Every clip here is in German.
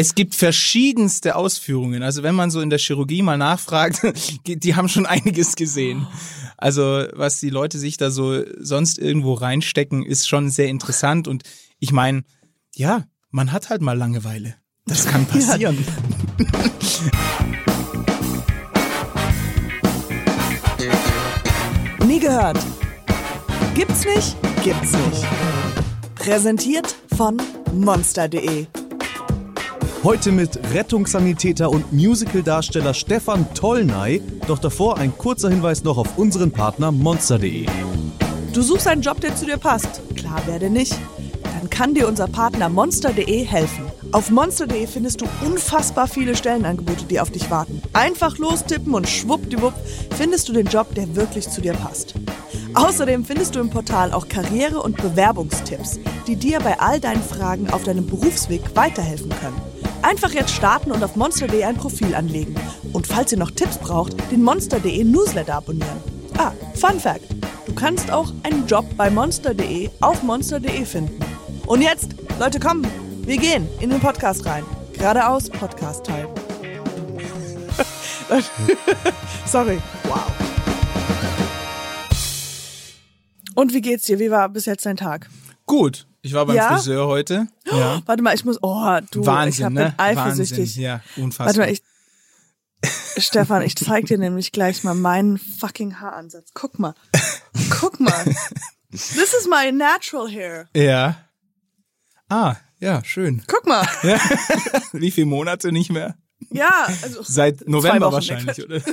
Es gibt verschiedenste Ausführungen. Also wenn man so in der Chirurgie mal nachfragt, die haben schon einiges gesehen. Also was die Leute sich da so sonst irgendwo reinstecken, ist schon sehr interessant. Und ich meine, ja, man hat halt mal Langeweile. Das kann passieren. Nie gehört. Gibt's nicht? Gibt's nicht. Präsentiert von monster.de. Heute mit Rettungssanitäter und Musicaldarsteller Stefan Tollnay. Doch davor ein kurzer Hinweis noch auf unseren Partner monster.de. Du suchst einen Job, der zu dir passt. Klar werde nicht. Dann kann dir unser Partner monster.de helfen. Auf monster.de findest du unfassbar viele Stellenangebote, die auf dich warten. Einfach lostippen und schwuppdiwupp findest du den Job, der wirklich zu dir passt. Außerdem findest du im Portal auch Karriere- und Bewerbungstipps, die dir bei all deinen Fragen auf deinem Berufsweg weiterhelfen können. Einfach jetzt starten und auf monster.de ein Profil anlegen. Und falls ihr noch Tipps braucht, den monster.de Newsletter abonnieren. Ah, Fun Fact: Du kannst auch einen Job bei monster.de auf monster.de finden. Und jetzt, Leute, kommen, wir gehen in den Podcast rein. Geradeaus Podcast Time. Sorry. Wow. Und wie geht's dir? Wie war bis jetzt dein Tag? Gut. Ich war beim Ja? Friseur heute. Ja. Warte mal, ich muss. Oh, du, ich Wahnsinn, hab, ne? eifersüchtig. Wahnsinn. Ja, unfassbar. Warte mal, ich. Stefan, ich zeig dir nämlich gleich mal meinen fucking Haaransatz. Guck mal. Guck mal. This is my natural hair. ja. Ah, ja, schön. Guck mal. Wie viele Monate nicht mehr? Ja, also. Seit November wahrscheinlich, oder?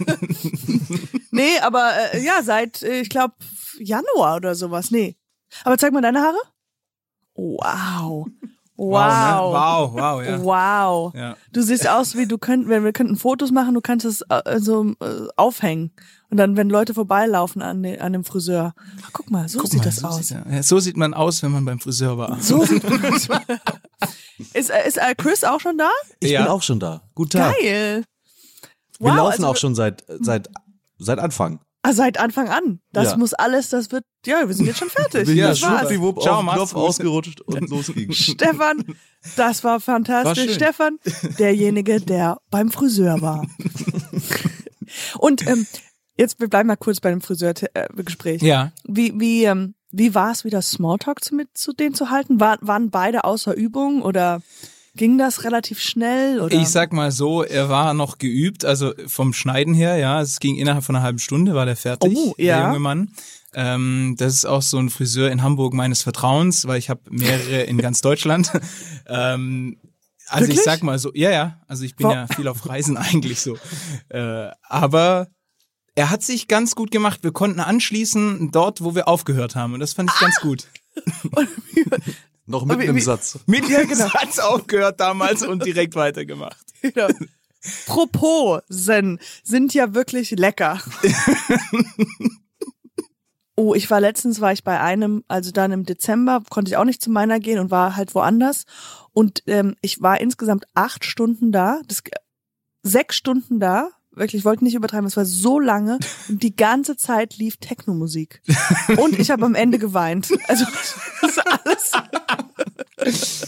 Nee, aber äh, ja, seit, äh, ich glaube, Januar oder sowas. Nee. Aber zeig mal deine Haare. Wow. Wow. ne? Wow, wow, ja. Wow. Ja. Du siehst aus wie du könnt, wenn wir könnten Fotos machen, du kannst es äh, so äh, aufhängen und dann wenn Leute vorbeilaufen an, den, an dem Friseur. Ach, guck mal, so Guck sieht mal, das so aus. Sieht, ja, so sieht man aus, wenn man beim Friseur war. So sieht man aus. Ist, äh, ist äh, Chris auch schon da? Ich Ja. bin auch schon da. Guten Tag. Geil. Wir Wow, laufen also- auch schon seit, seit, seit Anfang. Ah, seit Anfang an. Das Ja. muss alles, das wird, ja, wir sind jetzt schon fertig. Ja, das war's. Ciao, auf Knopf ausgerutscht und los ging's. Stefan, das war fantastisch. War. Stefan, derjenige, der beim Friseur war. Und ähm, jetzt wir bleiben mal kurz bei dem Friseurgespräch. Ja. Wie wie ähm, wie war es wieder Smalltalk zu, mit zu denen zu halten? War, waren beide außer Übung oder ging das relativ schnell oder? Ich sag mal so, er war noch geübt, also vom Schneiden her, ja, es ging innerhalb von einer halben Stunde, war der fertig, Oh, der ja. junge Mann. Ähm, das ist auch so ein Friseur in Hamburg meines Vertrauens, weil ich habe mehrere in ganz Deutschland. ähm, also Wirklich? ich sag mal so, ja, ja, also ich bin Wo- ja viel auf Reisen eigentlich so. Äh, aber er hat sich ganz gut gemacht. Wir konnten anschließen dort, wo wir aufgehört haben. Und das fand ich ganz gut. Noch im wie- Satz. Mit Ja, dem genau. Satz aufgehört damals und direkt weitergemacht. Ja. Proposen sind ja wirklich lecker. Oh, ich war letztens, war ich bei einem, also dann im Dezember, konnte ich auch nicht zu meiner gehen und war halt woanders. Und ähm, ich war insgesamt acht Stunden da, das, sechs Stunden da. Wirklich, ich wollte nicht übertreiben, es war so lange und die ganze Zeit lief Techno-Musik. Und ich habe am Ende geweint. Also das ist alles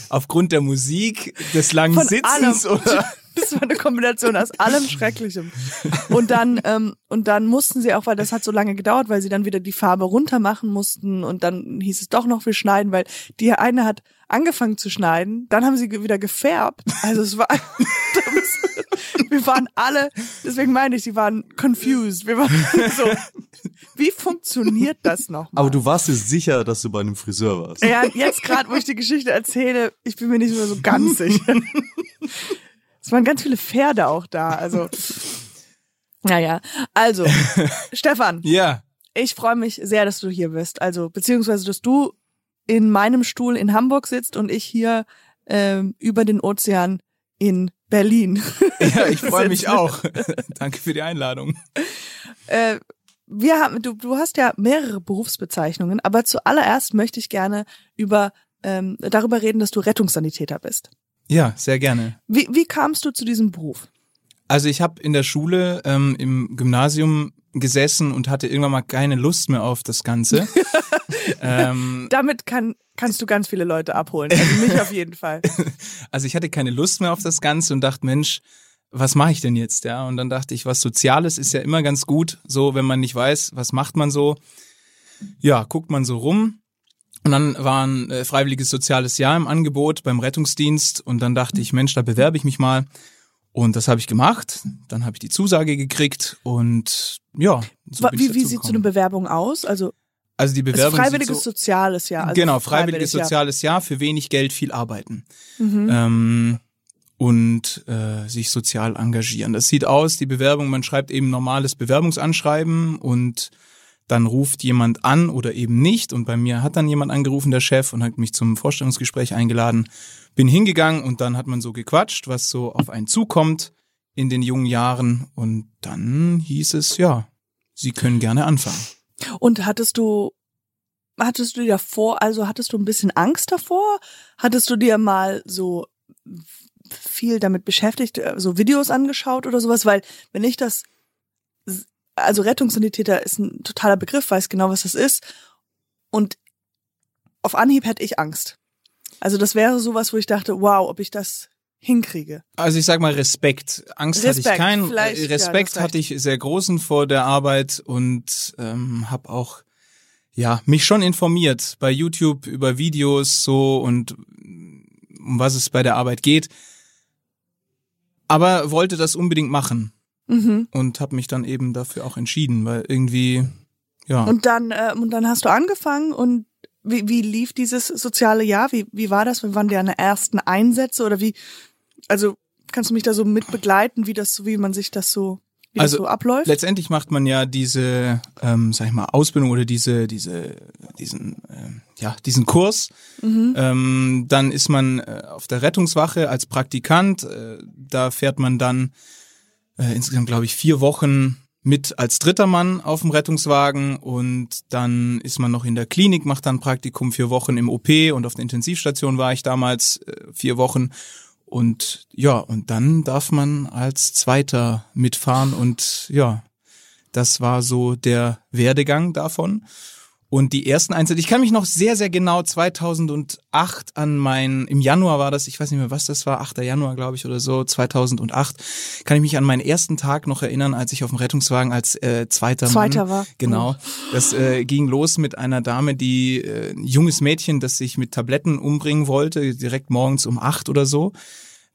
Aufgrund der Musik, des langen von Sitzens allem. oder? Das war eine Kombination aus allem Schrecklichem. Und dann, ähm, und dann mussten sie auch, weil das hat so lange gedauert, weil sie dann wieder die Farbe runter machen mussten und dann hieß es doch noch, wir schneiden, weil die eine hat angefangen zu schneiden, dann haben sie wieder gefärbt. Also es war, wir waren alle, deswegen meine ich, sie waren confused. Wir waren so, wie funktioniert das noch? Aber du warst dir sicher, dass du bei einem Friseur warst. Ja, jetzt gerade, wo ich die Geschichte erzähle, ich bin mir nicht mehr so ganz sicher. Es waren ganz viele Pferde auch da, also. Naja, also, Stefan, Ja. ich freue mich sehr, dass du hier bist. Also, beziehungsweise, dass du in meinem Stuhl in Hamburg sitzt und ich hier ähm, über den Ozean in Berlin. Ja, ich freue mich auch. Danke für die Einladung. Äh, wir haben, du, du hast ja mehrere Berufsbezeichnungen, aber zuallererst möchte ich gerne über ähm, darüber reden, dass du Rettungssanitäter bist. Ja, sehr gerne. Wie, wie kamst du zu diesem Beruf? Also ich habe in der Schule, ähm, im Gymnasium gesessen und hatte irgendwann mal keine Lust mehr auf das Ganze. ähm, Damit kann, kannst du ganz viele Leute abholen. Also mich auf jeden Fall. also ich hatte keine Lust mehr auf das Ganze und dachte, Mensch, was mache ich denn jetzt? Ja, und dann dachte ich, was Soziales ist ja immer ganz gut, so wenn man nicht weiß, was macht man so. Ja, guckt man so rum. Und dann war ein äh, freiwilliges soziales Jahr im Angebot beim Rettungsdienst und dann dachte ich, Mensch, da bewerbe ich mich mal. Und das habe ich gemacht. Dann habe ich die Zusage gekriegt und ja. So wie wie sieht so eine Bewerbung aus? Also also die Bewerbung freiwilliges so, soziales Jahr. Also genau, freiwilliges freiwillig, soziales Jahr für wenig Geld viel arbeiten. Mhm. Ähm, und äh, sich sozial engagieren. Das sieht aus, die Bewerbung, man schreibt eben normales Bewerbungsanschreiben und dann ruft jemand an oder eben nicht. Und bei mir hat dann jemand angerufen, der Chef, und hat mich zum Vorstellungsgespräch eingeladen. Bin hingegangen und dann hat man so gequatscht, was so auf einen zukommt in den jungen Jahren. Und dann hieß es, ja, Sie können gerne anfangen. Und hattest du, hattest du dir davor, also hattest du ein bisschen Angst davor? Hattest du dir mal so viel damit beschäftigt, äh, so Videos angeschaut oder sowas, weil wenn ich das, also Rettungssanitäter ist ein totaler Begriff, weiß genau, was das ist und auf Anhieb hätte ich Angst. Also das wäre sowas, wo ich dachte, wow, ob ich das hinkriege. Also ich sag mal Respekt. Angst Respekt, hatte ich keinen. Respekt ja, hatte ich sehr großen vor der Arbeit und ähm, habe auch ja mich schon informiert bei YouTube über Videos so und um was es bei der Arbeit geht aber wollte das unbedingt machen mhm. und habe mich dann eben dafür auch entschieden, weil irgendwie ja. Und dann äh, und dann hast du angefangen und wie, wie lief dieses soziale Jahr? Wie, wie war das? Wie waren deine ersten Einsätze oder wie? Also kannst du mich da so mit begleiten, wie das, wie man sich das so wie also das so abläuft? Letztendlich macht man ja diese, ähm, sag ich mal, Ausbildung oder diese, diese, diesen, äh, ja, diesen Kurs. Mhm. Ähm, dann ist man äh, auf der Rettungswache als Praktikant. Äh, da fährt man dann äh, insgesamt, glaube ich, vier Wochen mit als dritter Mann auf dem Rettungswagen und dann ist man noch in der Klinik, macht dann Praktikum vier Wochen im OP und auf der Intensivstation war ich damals äh, vier Wochen und ja, und dann darf man als Zweiter mitfahren und ja, das war so der Werdegang davon. Und die ersten Einsätze, ich kann mich noch sehr, sehr genau 2008 an mein, im Januar war das, ich weiß nicht mehr, was das war, 8. Januar, glaube ich, oder so, 2008, kann ich mich an meinen ersten Tag noch erinnern, als ich auf dem Rettungswagen als äh, zweiter, zweiter Mann, war. Genau. Das äh, ging los mit einer Dame, die, äh, ein junges Mädchen, das sich mit Tabletten umbringen wollte, direkt morgens um acht oder so.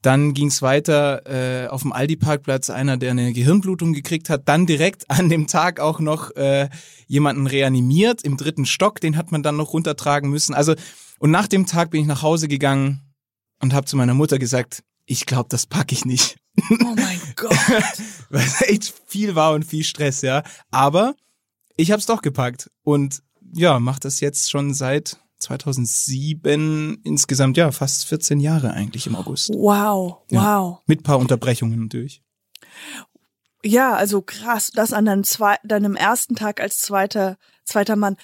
Dann ging es weiter äh, auf dem Aldi-Parkplatz, einer, der eine Gehirnblutung gekriegt hat. Dann direkt an dem Tag auch noch äh, jemanden reanimiert im dritten Stock. Den hat man dann noch runtertragen müssen. Also und nach dem Tag bin ich nach Hause gegangen und habe zu meiner Mutter gesagt, ich glaube, das packe ich nicht. Oh mein Gott. Weil es echt viel war und viel Stress, ja. Aber ich habe es doch gepackt und ja, mache das jetzt schon seit 2007 insgesamt ja fast 14 Jahre eigentlich im August. Wow, ja, wow. Mit paar Unterbrechungen natürlich. Ja, also krass, das an deinem, zwei, deinem ersten Tag als zweiter zweiter Mann.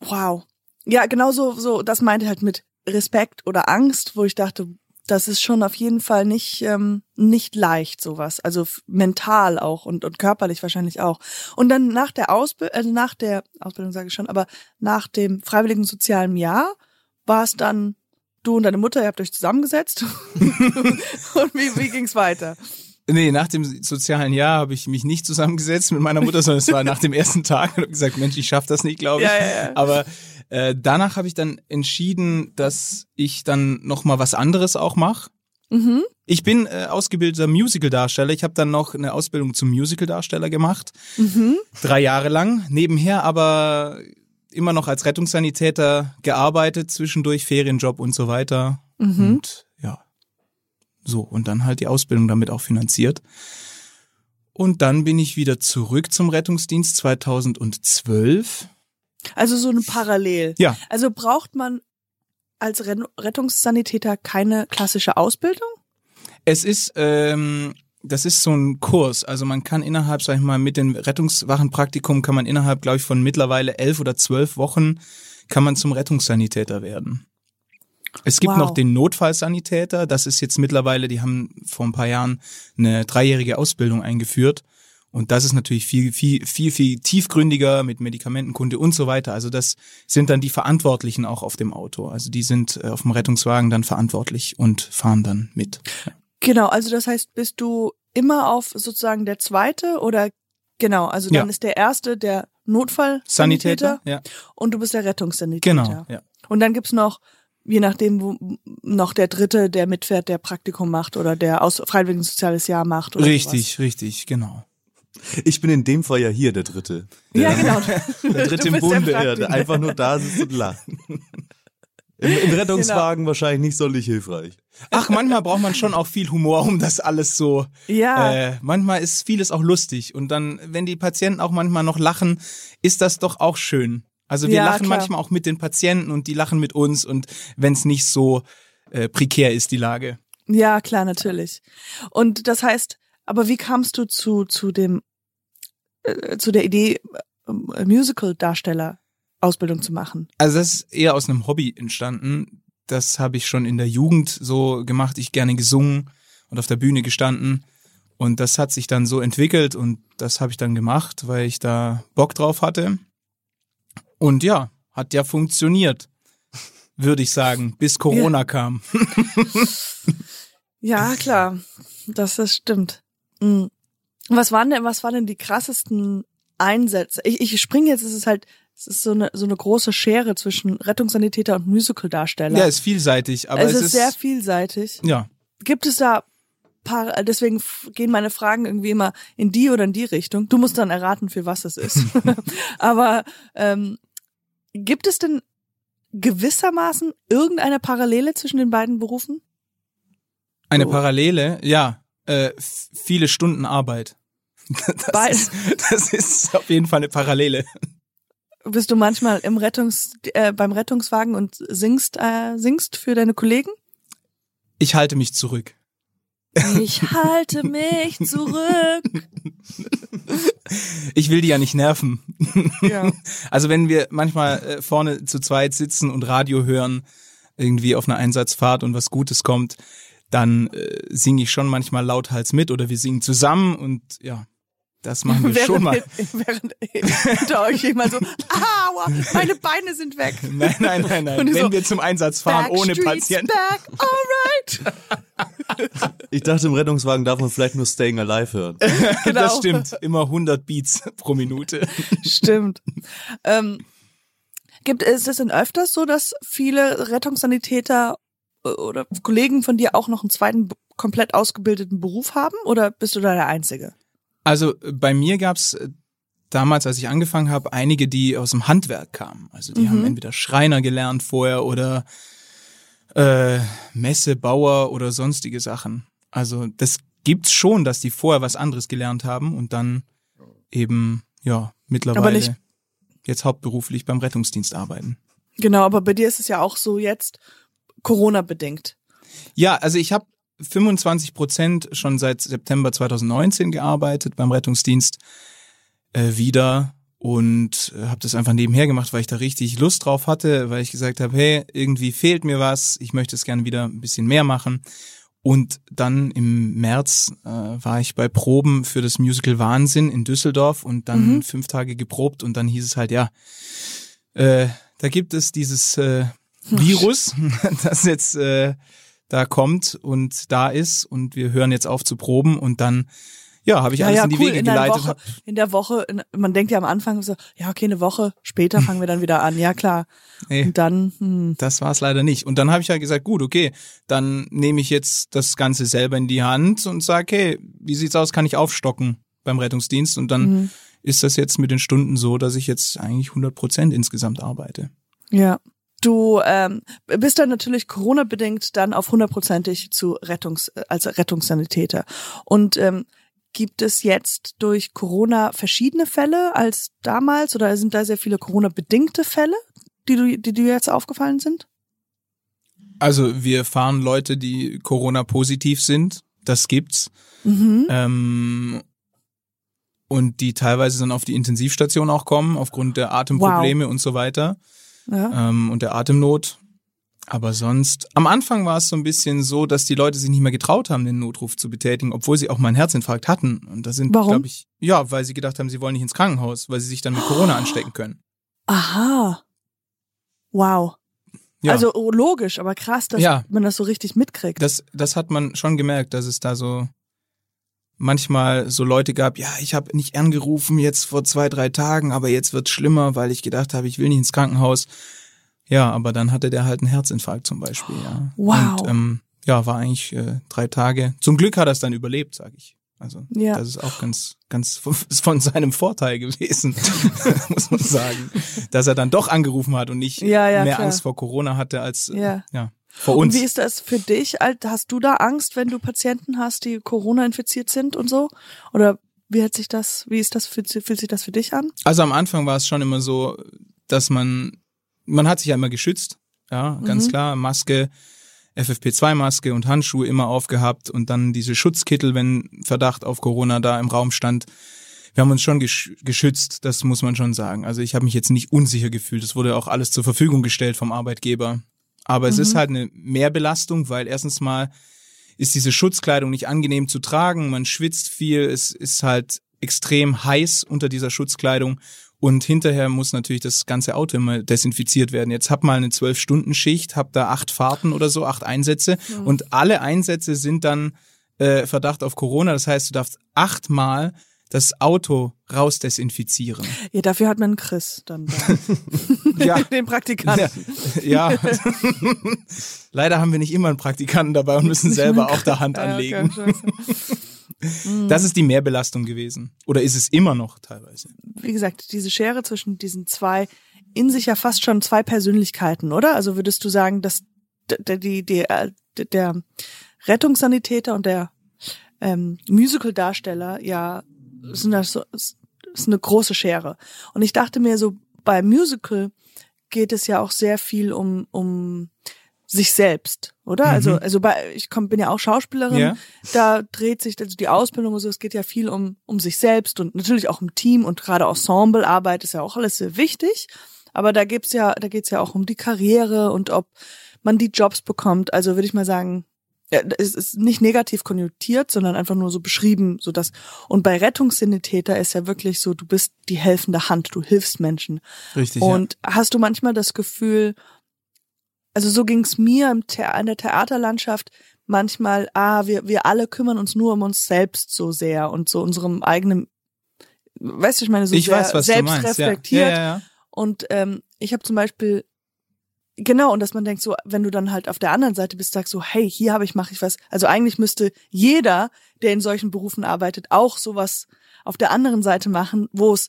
Wow. Ja, genau so, so das meinte halt mit Respekt oder Angst, wo ich dachte, das ist schon auf jeden Fall nicht ähm, nicht leicht sowas, also mental auch und und körperlich wahrscheinlich auch. Und dann nach der Ausbildung, also nach der Ausbildung sage ich schon, aber nach dem freiwilligen sozialen Jahr war es dann du und deine Mutter, ihr habt euch zusammengesetzt und wie wie ging's weiter? Nee, nach dem sozialen Jahr habe ich mich nicht zusammengesetzt mit meiner Mutter, sondern es war nach dem ersten Tag und habe gesagt, Mensch, ich schaff das nicht, glaube ich. Ja, ja, ja. Aber äh, danach habe ich dann entschieden, dass ich dann noch mal was anderes auch mache. Mhm. Ich bin äh, ausgebildeter Musical-Darsteller. Ich habe dann noch eine Ausbildung zum Musical-Darsteller gemacht. Mhm. Drei Jahre lang. Nebenher aber immer noch als Rettungssanitäter gearbeitet, zwischendurch Ferienjob und so weiter. Mhm. Und ja, so. Und dann halt die Ausbildung damit auch finanziert. Und dann bin ich wieder zurück zum Rettungsdienst 2012 also so ein Parallel. Ja. Also braucht man als Rettungssanitäter keine klassische Ausbildung? Es ist, ähm, das ist so ein Kurs. Also man kann innerhalb, sag ich mal, mit dem Rettungswachenpraktikum kann man innerhalb, glaube ich, von mittlerweile elf oder zwölf Wochen kann man zum Rettungssanitäter werden. Es gibt wow. noch den Notfallsanitäter. Das ist jetzt mittlerweile, die haben vor ein paar Jahren eine dreijährige Ausbildung eingeführt. Und das ist natürlich viel, viel, viel, viel tiefgründiger mit Medikamentenkunde und so weiter. Also das sind dann die Verantwortlichen auch auf dem Auto. Also die sind äh, auf dem Rettungswagen dann verantwortlich und fahren dann mit. Genau, also das heißt, bist du immer auf sozusagen der zweite oder genau, also dann Ja. ist der erste der Notfallsanitäter Sanitäter, ja. und du bist der Rettungssanitäter. Genau, ja. Und dann gibt's noch, je nachdem, wo, noch der dritte, der mitfährt, der Praktikum macht oder der aus freiwilligen soziales Jahr macht. Oder Richtig, richtig, genau. Ich bin in dem Fall ja hier der Dritte. Sowas. Ja, genau. Der dritte im der Bunde. Der Praktiker. einfach nur da sitzt und lacht. Im, Im Rettungswagen wahrscheinlich nicht sonderlich hilfreich. Ach, manchmal braucht man schon auch viel Humor, um das alles so. Ja. Äh, manchmal ist vieles auch lustig. Und dann, wenn die Patienten auch manchmal noch lachen, ist das doch auch schön. Also wir Ja, lachen klar. manchmal auch mit den Patienten und die lachen mit uns und wenn es nicht so äh, prekär ist, die Lage. Ja, klar, natürlich. Und das heißt, aber wie kamst du zu, zu dem, äh, zu der Idee, äh, Musical-Darsteller Ausbildung zu machen? Also das ist eher aus einem Hobby entstanden. Das habe ich schon in der Jugend so gemacht. Ich gerne gesungen und auf der Bühne gestanden. Und das hat sich dann so entwickelt und das habe ich dann gemacht, weil ich da Bock drauf hatte. Und ja, hat ja funktioniert, würde ich sagen, bis Corona kam. Ja, klar. Das, das stimmt. Mhm. Was waren denn, was waren denn die krassesten Einsätze? Ich, ich springe jetzt, es ist halt, es ist so eine, so eine große Schere zwischen Rettungssanitäter und Musicaldarsteller. Ja, ist vielseitig, aber es, es, ist sehr vielseitig. ja. Gibt es da paar, deswegen gehen meine Fragen irgendwie immer in die oder in die Richtung. Du musst dann erraten, für was es ist. Aber ähm, gibt es denn gewissermaßen irgendeine Parallele zwischen den beiden Berufen? Eine So. Parallele, ja, äh, viele Stunden Arbeit. Das ist, das ist auf jeden Fall eine Parallele. Bist du manchmal im Rettungs, äh, beim Rettungswagen und singst, äh, singst für deine Kollegen? Ich halte mich zurück. Ich halte mich zurück. Ich will die ja nicht nerven. Ja. Also wenn wir manchmal äh, vorne zu zweit sitzen und Radio hören, irgendwie auf einer Einsatzfahrt und was Gutes kommt, dann äh, singe ich schon manchmal lauthals mit oder wir singen zusammen und ja, das machen wir schon mal. während hinter euch jemand so, aua, meine Beine sind weg. Nein, nein, nein, nein. Wenn so, wir zum Einsatz fahren ohne Patienten. Back, alright. Ich dachte, im Rettungswagen darf man vielleicht nur Staying Alive hören. Genau. Das stimmt. Immer 100 Beats pro Minute. Stimmt. Ähm, gibt ist es denn öfters so, dass viele Rettungssanitäter äh, oder Kollegen von dir auch noch einen zweiten komplett ausgebildeten Beruf haben oder bist du da der Einzige? Also äh, bei mir gab's äh, damals, als ich angefangen habe, einige, die aus dem Handwerk kamen. Also die Mhm. haben entweder Schreiner gelernt vorher oder äh, Messebauer oder sonstige Sachen. Also das gibt's schon, dass die vorher was anderes gelernt haben und dann eben ja mittlerweile jetzt hauptberuflich beim Rettungsdienst arbeiten. Genau, aber bei dir ist es ja auch so jetzt Corona bedingt. Ja, also ich habe 25 Prozent schon seit September 2019 gearbeitet beim Rettungsdienst äh, wieder und äh, habe das einfach nebenher gemacht, weil ich da richtig Lust drauf hatte, weil ich gesagt habe, hey, irgendwie fehlt mir was, ich möchte es gerne wieder ein bisschen mehr machen. Und dann im März äh, war ich bei Proben für das Musical Wahnsinn in Düsseldorf und dann Mhm. fünf Tage geprobt und dann hieß es halt, ja, äh, da gibt es dieses äh, Virus, das jetzt äh, da kommt und da ist und wir hören jetzt auf zu proben und dann ja, habe ich alles in die Wege in geleitet. Woche, in der Woche, in, man denkt ja am Anfang so, ja, okay, eine Woche später fangen wir dann wieder an. Ja, klar. Nee. Und dann, hm, Das war es leider nicht. Und dann habe ich halt gesagt, gut, okay, dann nehme ich jetzt das Ganze selber in die Hand und sage, hey, wie sieht's aus, kann ich aufstocken beim Rettungsdienst? Und dann Mhm. ist das jetzt mit den Stunden so, dass ich jetzt eigentlich 100 Prozent insgesamt arbeite. ja. Du ähm, bist dann natürlich Corona-bedingt dann auf hundertprozentig zu Rettungs, äh, als Rettungssanitäter. Und ähm, gibt es jetzt durch Corona verschiedene Fälle als damals oder sind da sehr viele Corona-bedingte Fälle, die du, die dir jetzt aufgefallen sind? Also wir fahren Leute, die Corona-positiv sind, das gibt's. Mhm. Ähm, und die teilweise dann auf die Intensivstation auch kommen, aufgrund der Atemprobleme und so weiter Ja. ähm, und der Atemnot. Aber sonst, am Anfang war es so ein bisschen so, dass die Leute sich nicht mehr getraut haben, den Notruf zu betätigen, obwohl sie auch mal einen Herzinfarkt hatten. Und das sind, glaube ich, ja, weil sie gedacht haben, sie wollen nicht ins Krankenhaus, weil sie sich dann mit Corona anstecken können. Aha. Wow. Ja. Also oh, logisch, aber krass, dass Ja. man das so richtig mitkriegt. das, das hat man schon gemerkt, dass es da so manchmal so Leute gab, ja, ich habe nicht angerufen jetzt vor zwei, drei Tagen, aber jetzt wird's schlimmer, weil ich gedacht habe, ich will nicht ins Krankenhaus. Ja, aber dann hatte der halt einen Herzinfarkt zum Beispiel, ja. Wow. Und ähm, ja, war eigentlich äh, drei Tage. Zum Glück hat er es dann überlebt, sag ich. Also Ja. das ist auch ganz, ganz von, seinem Vorteil gewesen, muss man sagen, dass er dann doch angerufen hat und nicht Ja, ja, mehr klar. Angst vor Corona hatte als äh, Ja. Vor Und uns. wie ist das für dich? Hast du da Angst, wenn du Patienten hast, die Corona infiziert sind und so? Oder wie hat sich das, wie ist das, fühlt, fühlt sich das für dich an? Also am Anfang war es schon immer so, dass man, man hat sich ja immer geschützt, ja, ganz Mhm. klar, Maske, FFP2-Maske und Handschuhe immer aufgehabt und dann diese Schutzkittel, wenn Verdacht auf Corona da im Raum stand. Wir haben uns schon gesch geschützt, das muss man schon sagen. Also ich habe mich jetzt nicht unsicher gefühlt. Es wurde auch alles zur Verfügung gestellt vom Arbeitgeber. Aber es ist halt eine Mehrbelastung, weil erstens mal ist diese Schutzkleidung nicht angenehm zu tragen. Man schwitzt viel, es ist halt extrem heiß unter dieser Schutzkleidung und hinterher muss natürlich das ganze Auto immer desinfiziert werden. Jetzt hab mal eine zwölf Stunden Schicht, hab da acht Fahrten oder so, acht Einsätze und alle Einsätze sind dann äh, Verdacht auf Corona. Das heißt, du darfst achtmal das Auto rausdesinfizieren. Ja, dafür hat man einen Chris dann da. Ja. Den Praktikanten. Ja. Leider haben wir nicht immer einen Praktikanten dabei und müssen selber auch da Hand Ja, anlegen. Das ist die Mehrbelastung gewesen. Oder ist es immer noch teilweise? Wie gesagt, diese Schere zwischen diesen zwei, in sich ja fast schon zwei Persönlichkeiten, oder? Also würdest du sagen, dass der, die, die, äh, der Rettungssanitäter und der ähm, Musical-Darsteller ja ist ist eine große Schere. Und ich dachte mir so, beim Musical geht es ja auch sehr viel um, um sich selbst, oder? Also, also bei, ich komm, bin ja auch Schauspielerin, Ja. da dreht sich also die Ausbildung und so, es geht ja viel um, um sich selbst und natürlich auch um Team und gerade Ensemblearbeit ist ja auch alles sehr wichtig. Aber da gibt's ja, da geht's ja auch um die Karriere und ob man die Jobs bekommt. Also würde ich mal sagen, ja, es ist nicht negativ konnotiert, sondern einfach nur so beschrieben, so dass und bei Rettungssanitäter ist ja wirklich so, du bist die helfende Hand, du hilfst Menschen. Richtig. Und hast du manchmal das Gefühl, also so ging's mir im The in der Theaterlandschaft manchmal, ah, wir, wir alle kümmern uns nur um uns selbst so sehr und so unserem eigenen, weißt du, ich meine, so ja. ich sehr weiß, was du selbst meinst. Ja. reflektiert. Ja, ja, ja. Und ähm, ich habe zum Beispiel genau und dass man denkt so, wenn du dann halt auf der anderen Seite bist, sagst so, hey, hier habe ich mache ich was. Also eigentlich müsste jeder, der in solchen Berufen arbeitet, auch sowas auf der anderen Seite machen, wo es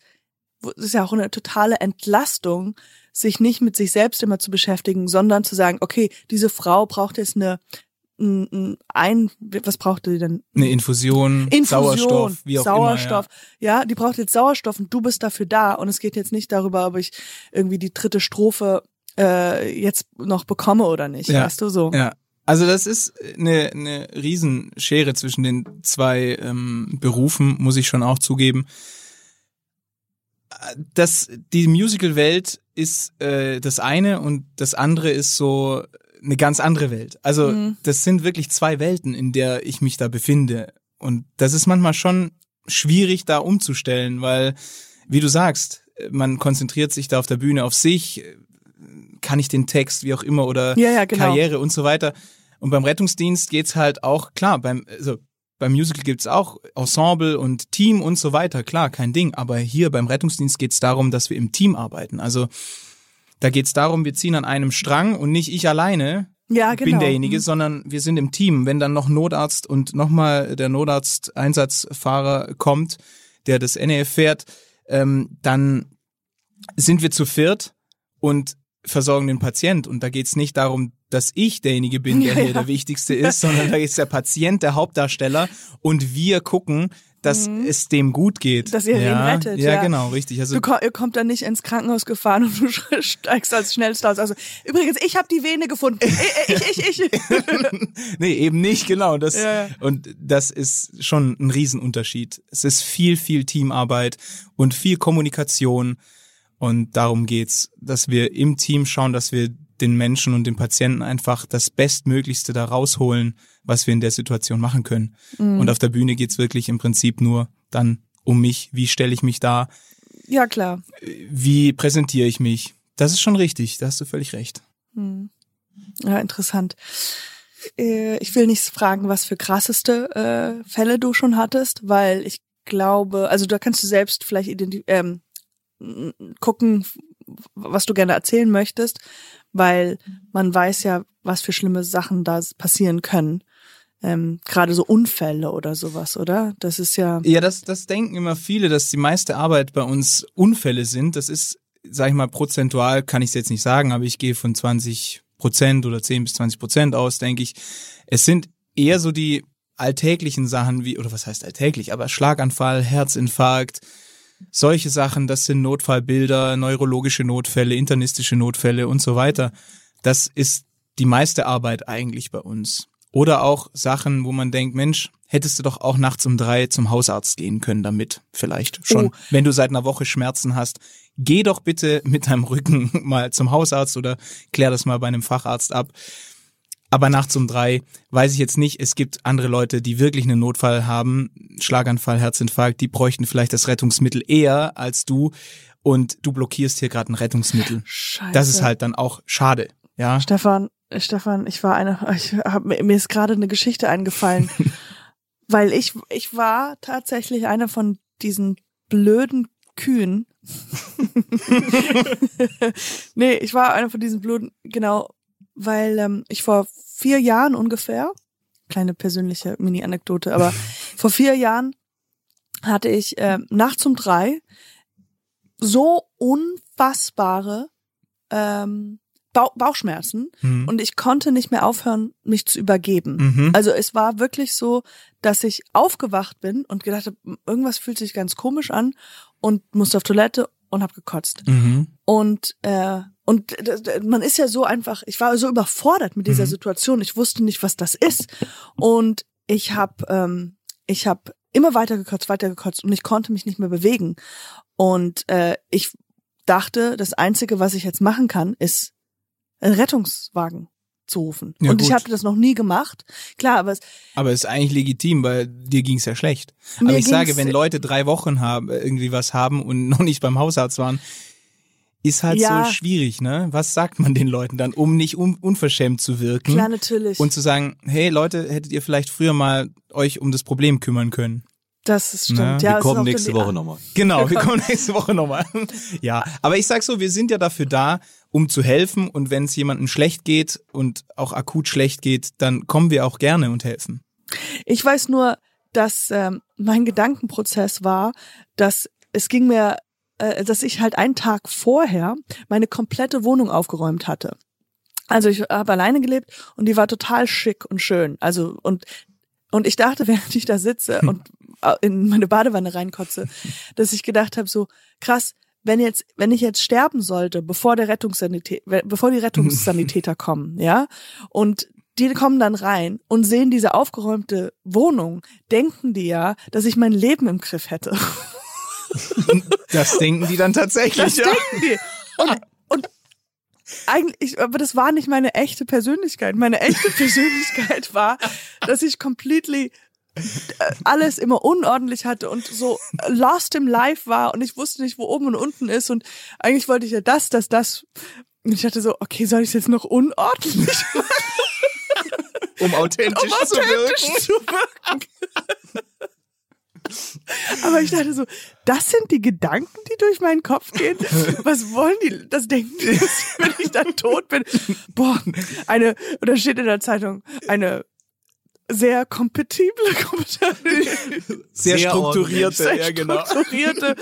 wo es ist ja auch eine totale Entlastung, sich nicht mit sich selbst immer zu beschäftigen, sondern zu sagen, okay, diese Frau braucht jetzt eine ein, was braucht die denn? Eine Infusion, Infusion, Sauerstoff, wie auch Sauerstoff. immer. Ja. Ja. die braucht jetzt Sauerstoff und du bist dafür da. Und es geht jetzt nicht darüber, ob ich irgendwie die dritte Strophe äh, jetzt noch bekomme oder nicht. Ja. Weißt du so? Ja. Also das ist eine, eine Riesenschere zwischen den zwei ähm, Berufen, muss ich schon auch zugeben. Das, die Musical-Welt ist äh, das eine und das andere ist so eine ganz andere Welt. Also Mhm. das sind wirklich zwei Welten, in der ich mich da befinde. Und das ist manchmal schon schwierig, da umzustellen, weil, wie du sagst, man konzentriert sich da auf der Bühne auf sich, kann ich den Text, wie auch immer, oder Ja, ja, genau. Karriere und so weiter. Und beim Rettungsdienst geht's halt auch, klar, beim, also beim Musical gibt's auch Ensemble und Team und so weiter, klar, kein Ding. Aber hier beim Rettungsdienst geht's darum, dass wir im Team arbeiten. Also da geht's darum, wir ziehen an einem Strang und nicht ich alleine Ja, genau. bin derjenige, sondern wir sind im Team. Wenn dann noch Notarzt und nochmal der Notarzt-Einsatzfahrer kommt, der das NEF fährt, ähm, dann sind wir zu viert und versorgen den Patient. Und da geht's nicht darum, dass ich derjenige bin, der hier ja. der Wichtigste ist, sondern da ist der Patient der Hauptdarsteller und wir gucken, dass es dem gut geht. Mhm. Dass ihr ihn ja, rettet, Ja, ja. genau, richtig. Also Du ihr kommt dann nicht ins Krankenhaus gefahren und du steigst als schnellster aus. Also übrigens, ich habe die Vene gefunden. Ich, ich, ich, ich. nee, eben nicht, genau. Das, ja. Und das ist schon ein Riesenunterschied. Es ist viel, viel Teamarbeit und viel Kommunikation. Und darum geht's, dass wir im Team schauen, dass wir den Menschen und den Patienten einfach das Bestmöglichste da rausholen, was wir in der Situation machen können. Mhm. Und auf der Bühne geht's wirklich im Prinzip nur dann um mich. Wie stelle ich mich da? Ja, klar. Wie präsentiere ich mich? Das ist schon richtig, da hast du völlig recht. Hm. Ja, interessant. Äh, Ich will nicht fragen, was für krasseste äh, Fälle du schon hattest, weil ich glaube, also da kannst du selbst vielleicht ähm, gucken, was du gerne erzählen möchtest, weil man weiß ja, was für schlimme Sachen da passieren können. Ähm, Gerade so Unfälle oder sowas, oder? Das ist ja. Ja, das, das denken immer viele, dass die meiste Arbeit bei uns Unfälle sind. Das ist, sag ich mal, prozentual kann ich es jetzt nicht sagen, aber ich gehe von 20 Prozent oder 10 bis 20 Prozent aus, denke ich. Es sind eher so die alltäglichen Sachen wie, oder was heißt alltäglich, aber Schlaganfall, Herzinfarkt, solche Sachen, das sind Notfallbilder, neurologische Notfälle, internistische Notfälle und so weiter. Das ist die meiste Arbeit eigentlich bei uns. Oder auch Sachen, wo man denkt, Mensch, hättest du doch auch nachts um drei zum Hausarzt gehen können damit. Vielleicht schon. Oh. Wenn du seit einer Woche Schmerzen hast, geh doch bitte mit deinem Rücken mal zum Hausarzt oder klär das mal bei einem Facharzt ab. Aber nachts um drei weiß ich jetzt nicht. Es gibt andere Leute, die wirklich einen Notfall haben, Schlaganfall, Herzinfarkt, die bräuchten vielleicht das Rettungsmittel eher als du und du blockierst hier gerade ein Rettungsmittel. Scheiße. Das ist halt dann auch schade. Ja, Stefan, Stefan, ich war eine, ich hab, mir mir ist gerade eine Geschichte eingefallen, weil ich, ich war tatsächlich einer von diesen blöden Kühen. nee, ich war einer von diesen blöden, genau, weil ähm, ich vor vier Jahren ungefähr, kleine persönliche Mini-Anekdote, aber vor vier Jahren hatte ich ähm, nachts um drei so unfassbare ähm, Bauch Bauchschmerzen Hm. und ich konnte nicht mehr aufhören, mich zu übergeben. Mhm. Also es war wirklich so, dass ich aufgewacht bin und gedacht habe, irgendwas fühlt sich ganz komisch an und musste auf Toilette und habe gekotzt. Mhm. Und äh, und man ist ja so einfach, ich war so überfordert mit dieser Mhm. Situation, ich wusste nicht, was das ist. Und ich habe ähm, ich habe immer weiter gekotzt, weiter gekotzt und ich konnte mich nicht mehr bewegen. Und äh, ich dachte, das einzige, was ich jetzt machen kann, ist einen Rettungswagen zu rufen. Ja, und ich gut. habe das noch nie gemacht. Klar, aber es, Aber ist eigentlich legitim, weil dir ging's ja schlecht. Aber ich sage, wenn Leute drei Wochen haben, irgendwie was haben und noch nicht beim Hausarzt waren, ist halt Ja. so schwierig, ne? Was sagt man den Leuten dann, um nicht un unverschämt zu wirken klar natürlich, und zu sagen, hey Leute, hättet ihr vielleicht früher mal euch um das Problem kümmern können? das ist stimmt. Na, ja, Wir ist kommen nächste Woche nochmal. Genau, wir kommen nächste Woche nochmal. Ja, aber ich sag so, wir sind ja dafür da, um zu helfen und wenn es jemandem schlecht geht und auch akut schlecht geht, dann kommen wir auch gerne und helfen. Ich weiß nur, dass ähm, mein Gedankenprozess war, dass es ging mir, äh, dass ich halt einen Tag vorher meine komplette Wohnung aufgeräumt hatte. Also ich habe alleine gelebt und die war total schick und schön. Also und und ich dachte, während ich da sitze und äh, in meine Badewanne reinkotze, dass ich gedacht habe, so krass, wenn jetzt, wenn ich jetzt sterben sollte, bevor der Rettungssanität, bevor die Rettungssanitäter kommen, ja, und die kommen dann rein und sehen diese aufgeräumte Wohnung, denken die ja, dass ich mein Leben im Griff hätte. Das denken die dann tatsächlich, Das denken die. Und, und eigentlich, aber das war nicht meine echte Persönlichkeit. Meine echte Persönlichkeit war, dass ich completely äh, alles immer unordentlich hatte und so lost im Life war und ich wusste nicht, wo oben und unten ist und eigentlich wollte ich ja das, das, das. Und ich dachte so, okay, soll ich es jetzt noch unordentlich machen, um authentisch, um zu authentisch wirken. zu wirken? Aber ich dachte so, das sind die Gedanken, die durch meinen Kopf gehen. Was wollen die? Das denken die, wenn ich dann tot bin. Boah, eine, oder steht in der Zeitung, eine sehr kompatible, kompatible Sehr, Sehr strukturierte, sehr ja genau. strukturierte,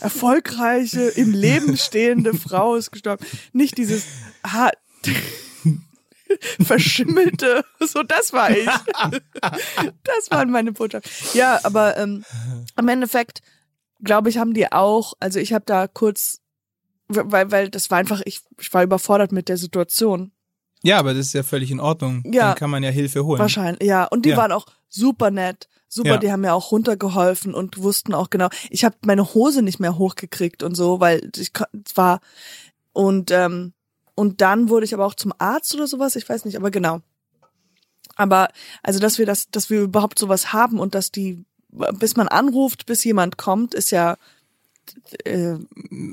erfolgreiche, im Leben stehende Frau ist gestorben. Nicht dieses hart verschimmelte, so das war ich. Das waren meine Botschaft. Ja, aber ähm, im Endeffekt, glaube ich, haben die auch, also ich habe da kurz, weil, weil das war einfach, ich, ich war überfordert mit der Situation. Ja, aber das ist ja völlig in Ordnung. Ja. Dann kann man ja Hilfe holen. Wahrscheinlich, ja. Und die Ja. waren auch super nett. Super, Ja. die haben mir auch runtergeholfen und wussten auch genau. Ich habe meine Hose nicht mehr hochgekriegt und so, weil ich es war und ähm, und dann wurde ich aber auch zum Arzt oder sowas, ich weiß nicht, aber genau. Aber also, dass wir das, dass wir überhaupt sowas haben und dass die, bis man anruft, bis jemand kommt, ist ja äh,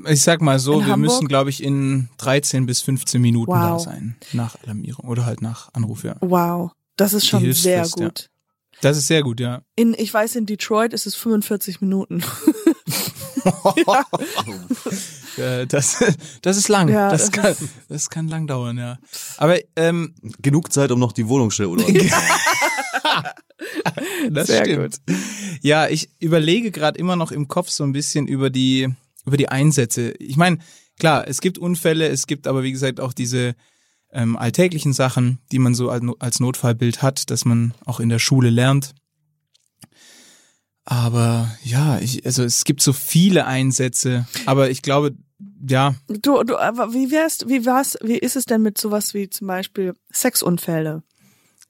Ich sag mal so, wir Hamburg? müssen, glaube ich, in 13 bis 15 Minuten da Wow. sein. Nach Alarmierung oder halt nach Anruf, ja. wow. Das ist schon sehr Hilfsfrist, ja. gut. Das ist sehr gut, ja. In, ich weiß, in Detroit ist es 45 Minuten. Äh, Das, das ist lang. Ja, das, das kann, ist- das kann lang dauern, ja. Aber ähm, Genug Zeit, um noch die Wohnung schnell oder? das Sehr stimmt. Ja, ich überlege gerade immer noch im Kopf so ein bisschen über die über die Einsätze. Ich meine, klar, es gibt Unfälle, es gibt aber wie gesagt auch diese ähm, alltäglichen Sachen, die man so als Notfallbild hat, dass man auch in der Schule lernt. Aber ja, ich, also es gibt so viele Einsätze, aber ich glaube, ja, Du, du, aber wie wärst, wie war's, wie ist es denn mit sowas wie zum Beispiel Sexunfälle?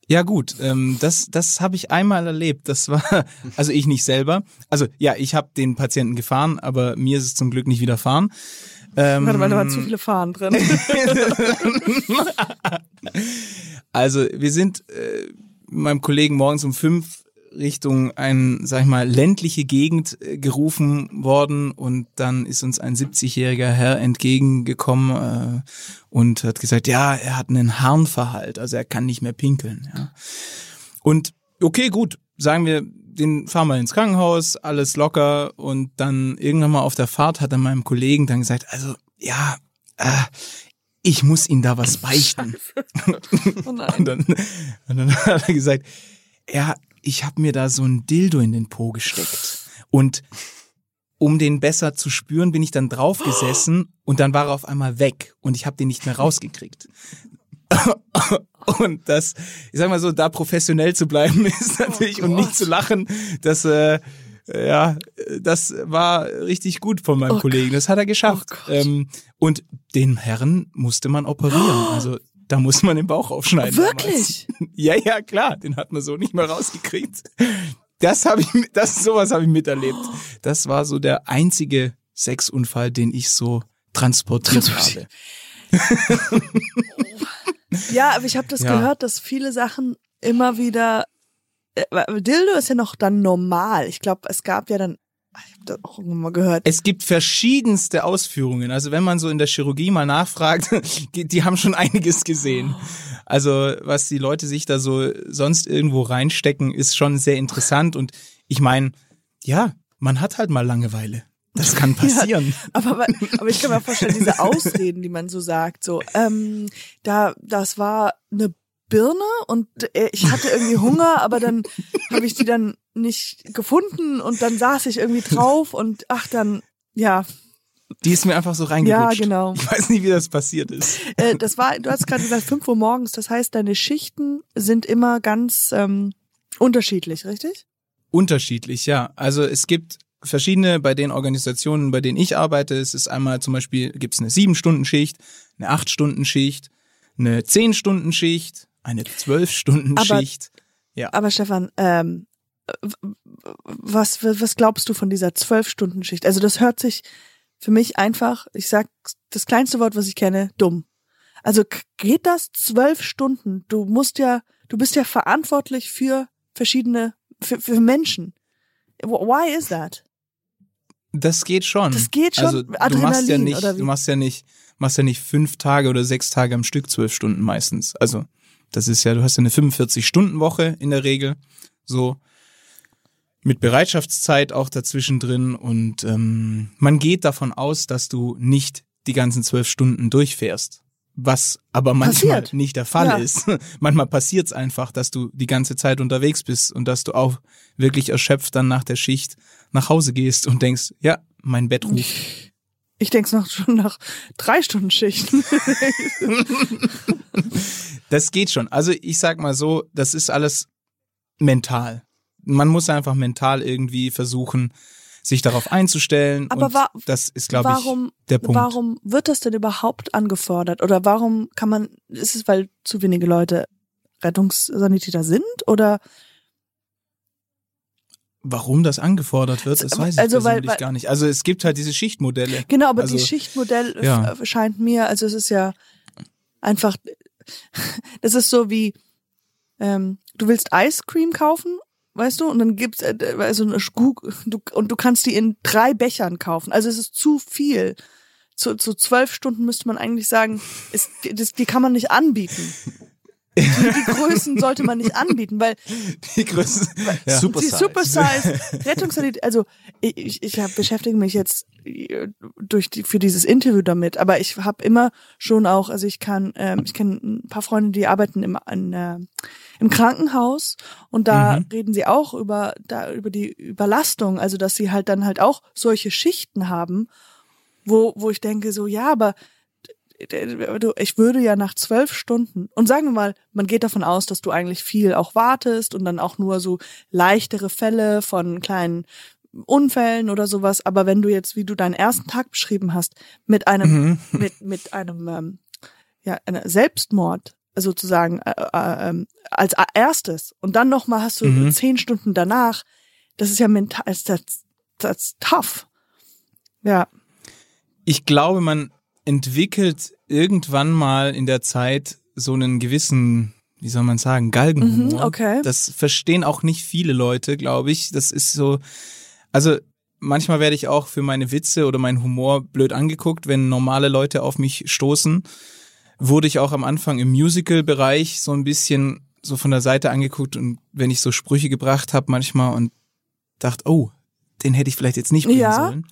Ja gut, ähm, das das habe ich einmal erlebt. Das war also ich nicht selber. Also ja, ich habe den Patienten gefahren, aber mir ist es zum Glück nicht widerfahren. Ähm, Warte mal, da waren zu viele Fahnen drin. also wir sind äh, meinem Kollegen morgens um fünf Richtung ein, sag ich mal, ländliche Gegend äh, gerufen worden und dann ist uns ein 70-jähriger Herr entgegengekommen äh, und hat gesagt, ja, er hat einen Harnverhalt, also er kann nicht mehr pinkeln. Ja. Und okay, gut, sagen wir, den fahren wir ins Krankenhaus, alles locker und dann irgendwann mal auf der Fahrt hat er meinem Kollegen dann gesagt, also ja, äh, ich muss Ihnen da was beichten. Oh Und dann, und dann hat er gesagt, ja, ich habe mir da so ein Dildo in den Po gesteckt. Und um den besser zu spüren, bin ich dann draufgesessen und dann war er auf einmal weg und ich habe den nicht mehr rausgekriegt. Und das, ich sag mal so, da professionell zu bleiben ist natürlich und nicht zu lachen, das äh, ja, das war richtig gut von meinem Oh Kollegen. Das hat er geschafft. Oh ähm, und den Herren musste man operieren. Also da muss man den Bauch aufschneiden. Wirklich? Damals. Ja, ja, klar. Den hat man so nicht mehr rausgekriegt. Das habe ich, das sowas habe ich miterlebt. Das war so der einzige Sexunfall, den ich so transportiert Transportiert. habe. Ja, aber ich habe das Ja. gehört, dass viele Sachen immer wieder. Äh, Dildo ist ja noch dann normal. Ich glaube, es gab ja dann. Das auch irgendwann mal gehört. Es gibt verschiedenste Ausführungen. Also wenn man so in der Chirurgie mal nachfragt, die, die haben schon einiges gesehen. Also was die Leute sich da so sonst irgendwo reinstecken, ist schon sehr interessant. Und ich meine, ja, man hat halt mal Langeweile. Das kann passieren. Aber, aber, aber ich kann mir vorstellen, diese Ausreden, die man so sagt, so, ähm, da, das war eine Birne und äh, ich hatte irgendwie Hunger, aber dann habe ich die dann nicht gefunden und dann saß ich irgendwie drauf und ach dann, ja, Die ist mir einfach so ja, reingerutscht. genau. Ich weiß nicht, wie das passiert ist. Äh, das war, du hast gerade gesagt, 5 Uhr morgens, das heißt, deine Schichten sind immer ganz ähm, unterschiedlich, richtig? Unterschiedlich, ja. Also es gibt verschiedene bei den Organisationen, bei denen ich arbeite. Es ist einmal zum Beispiel, gibt es eine sieben Stunden Schicht, eine acht Stunden Schicht, eine zehn Stunden Schicht, eine zwölf Stunden Aber- Schicht. Ja. Aber Stefan, ähm, was, was glaubst du von dieser Zwölf-Stunden-Schicht? Also das hört sich für mich einfach, ich sag das kleinste Wort, was ich kenne, dumm. Also geht das zwölf Stunden? Du musst ja, du bist ja verantwortlich für verschiedene, für, für Menschen. Why is that? Das geht schon. Das geht schon. Also du machst ja Adrenalin, nicht, du machst ja nicht, machst ja nicht fünf Tage oder sechs Tage am Stück, zwölf Stunden meistens. Also das ist ja, du hast ja eine 45-Stunden-Woche in der Regel. So mit Bereitschaftszeit auch dazwischen drin und ähm, man geht davon aus, dass du nicht die ganzen zwölf Stunden durchfährst. Was aber manchmal Passiert. nicht der Fall Ja. ist. manchmal passiert es einfach, dass du die ganze Zeit unterwegs bist und dass du auch wirklich erschöpft dann nach der Schicht nach Hause gehst und denkst, ja, mein Bett ruft. Ich denk's noch schon nach drei Stunden Schichten. Das geht schon. Also ich sag mal so, das ist alles mental. Man muss einfach mental irgendwie versuchen, sich darauf einzustellen. Aber wa- das ist, glaube ich, warum, der Punkt. warum wird das denn überhaupt angefordert? Oder warum kann man, ist es, weil zu wenige Leute Rettungssanitäter sind? Oder Warum das angefordert wird, das weiß ich also, weil- persönlich weil- gar nicht. Also es gibt halt diese Schichtmodelle. genau, aber Also, die Schichtmodell ja. f- scheint mir, also es ist ja einfach, das ist so wie, ähm, du willst Ice Cream kaufen, weißt du, und dann gibt's äh, also eine Skug, du, und du kannst die in drei Bechern kaufen. Also es ist zu viel. Zu, zu zwölf Stunden müsste man eigentlich sagen, ist, das, die kann man nicht anbieten. Die, die Größen sollte man nicht anbieten, weil Die Größe. Ja. Super die Size. Supersize Rettungssanitäter, also ich, ich, hab, beschäftige mich jetzt äh, durch die, für dieses Interview damit, aber ich habe immer schon auch, also ich kann, ähm, ich kenne ein paar Freunde, die arbeiten im, in, äh, im Krankenhaus und da Mhm. reden sie auch über da über die Überlastung, also dass sie halt dann halt auch solche Schichten haben, wo wo ich denke so ja, aber ich würde ja nach zwölf Stunden und sagen wir mal, man geht davon aus, dass du eigentlich viel auch wartest und dann auch nur so leichtere Fälle von kleinen Unfällen oder sowas. Aber wenn du jetzt, wie du deinen ersten Tag beschrieben hast, mit einem Mhm. mit mit einem ähm, ja einer Selbstmord sozusagen äh, äh, ähm, als erstes und dann noch mal hast du Mhm. zehn Stunden danach, das ist ja mental, das, das, das ist tough. Ja. Ich glaube, man entwickelt irgendwann mal in der Zeit so einen gewissen, wie soll man sagen, Galgenhumor. Mhm, okay. Das verstehen auch nicht viele Leute, glaube ich. Das ist so, also manchmal werde ich auch für meine Witze oder meinen Humor blöd angeguckt, wenn normale Leute auf mich stoßen. Wurde ich auch am Anfang im Musical-Bereich so ein bisschen so von der Seite angeguckt und wenn ich so Sprüche gebracht habe manchmal und dachte, oh, den hätte ich vielleicht jetzt nicht bringen Ja. sollen.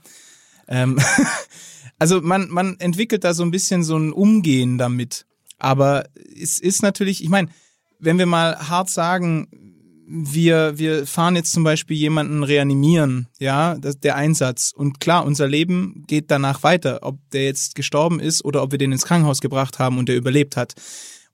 Ähm, also man, man entwickelt da so ein bisschen so ein Umgehen damit. Aber es ist natürlich, ich meine, wenn wir mal hart sagen, wir, wir fahren jetzt zum Beispiel jemanden reanimieren, ja, das, der Einsatz. Und klar, unser Leben geht danach weiter, ob der jetzt gestorben ist oder ob wir den ins Krankenhaus gebracht haben und der überlebt hat.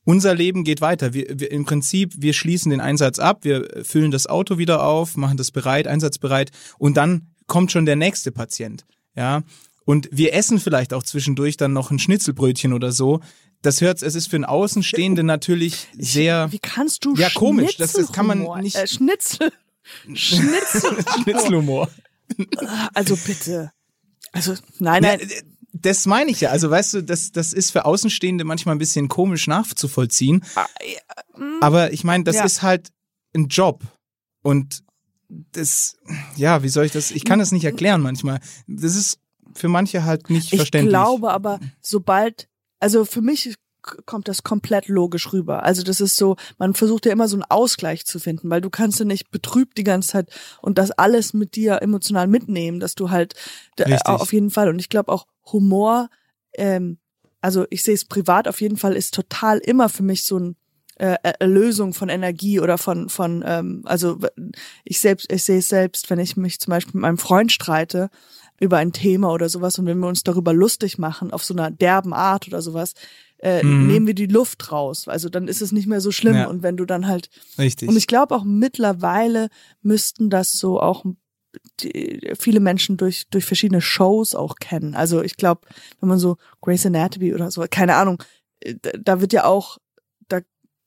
Unser Leben geht weiter. Wir, wir, Im Prinzip, wir schließen den Einsatz ab, wir füllen das Auto wieder auf, machen das bereit, einsatzbereit und dann kommt schon der nächste Patient, ja. Und wir essen vielleicht auch zwischendurch dann noch ein Schnitzelbrötchen oder so. Das hört, es ist für einen Außenstehenden natürlich sehr Wie kannst du Ja, komisch, das ist- kann man nicht- Äh, Schnitzel. Schnitzel. Schnitzelhumor. Also bitte. Also nein, nein. Ja, das meine ich ja. Also weißt du, das, das ist für Außenstehende manchmal ein bisschen komisch nachzuvollziehen. Aber ich meine, das Ja. ist halt ein Job. Und das, ja, wie soll ich das? Ich kann das nicht erklären manchmal. Das ist für manche halt nicht Ich verständlich. glaube aber, sobald, also für mich kommt das komplett logisch rüber. Also das ist so, man versucht ja immer so einen Ausgleich zu finden, weil du kannst ja nicht betrübt die ganze Zeit und das alles mit dir emotional mitnehmen, dass du halt Richtig. auf jeden Fall und ich glaube auch Humor, ähm, also ich sehe es privat auf jeden Fall ist total immer für mich so ein äh, Erlösung von Energie oder von von ähm, also ich selbst ich sehe es selbst, wenn ich mich zum Beispiel mit meinem Freund streite über ein Thema oder sowas und wenn wir uns darüber lustig machen auf so einer derben Art oder sowas, äh, Mhm. nehmen wir die Luft raus. Also dann ist es nicht mehr so schlimm Ja. und wenn du dann halt Richtig. und ich glaube auch mittlerweile müssten das so auch die, viele Menschen durch durch verschiedene Shows auch kennen. Also ich glaube, wenn man so Grey's Anatomy oder so, keine Ahnung, äh, da, wird ja auch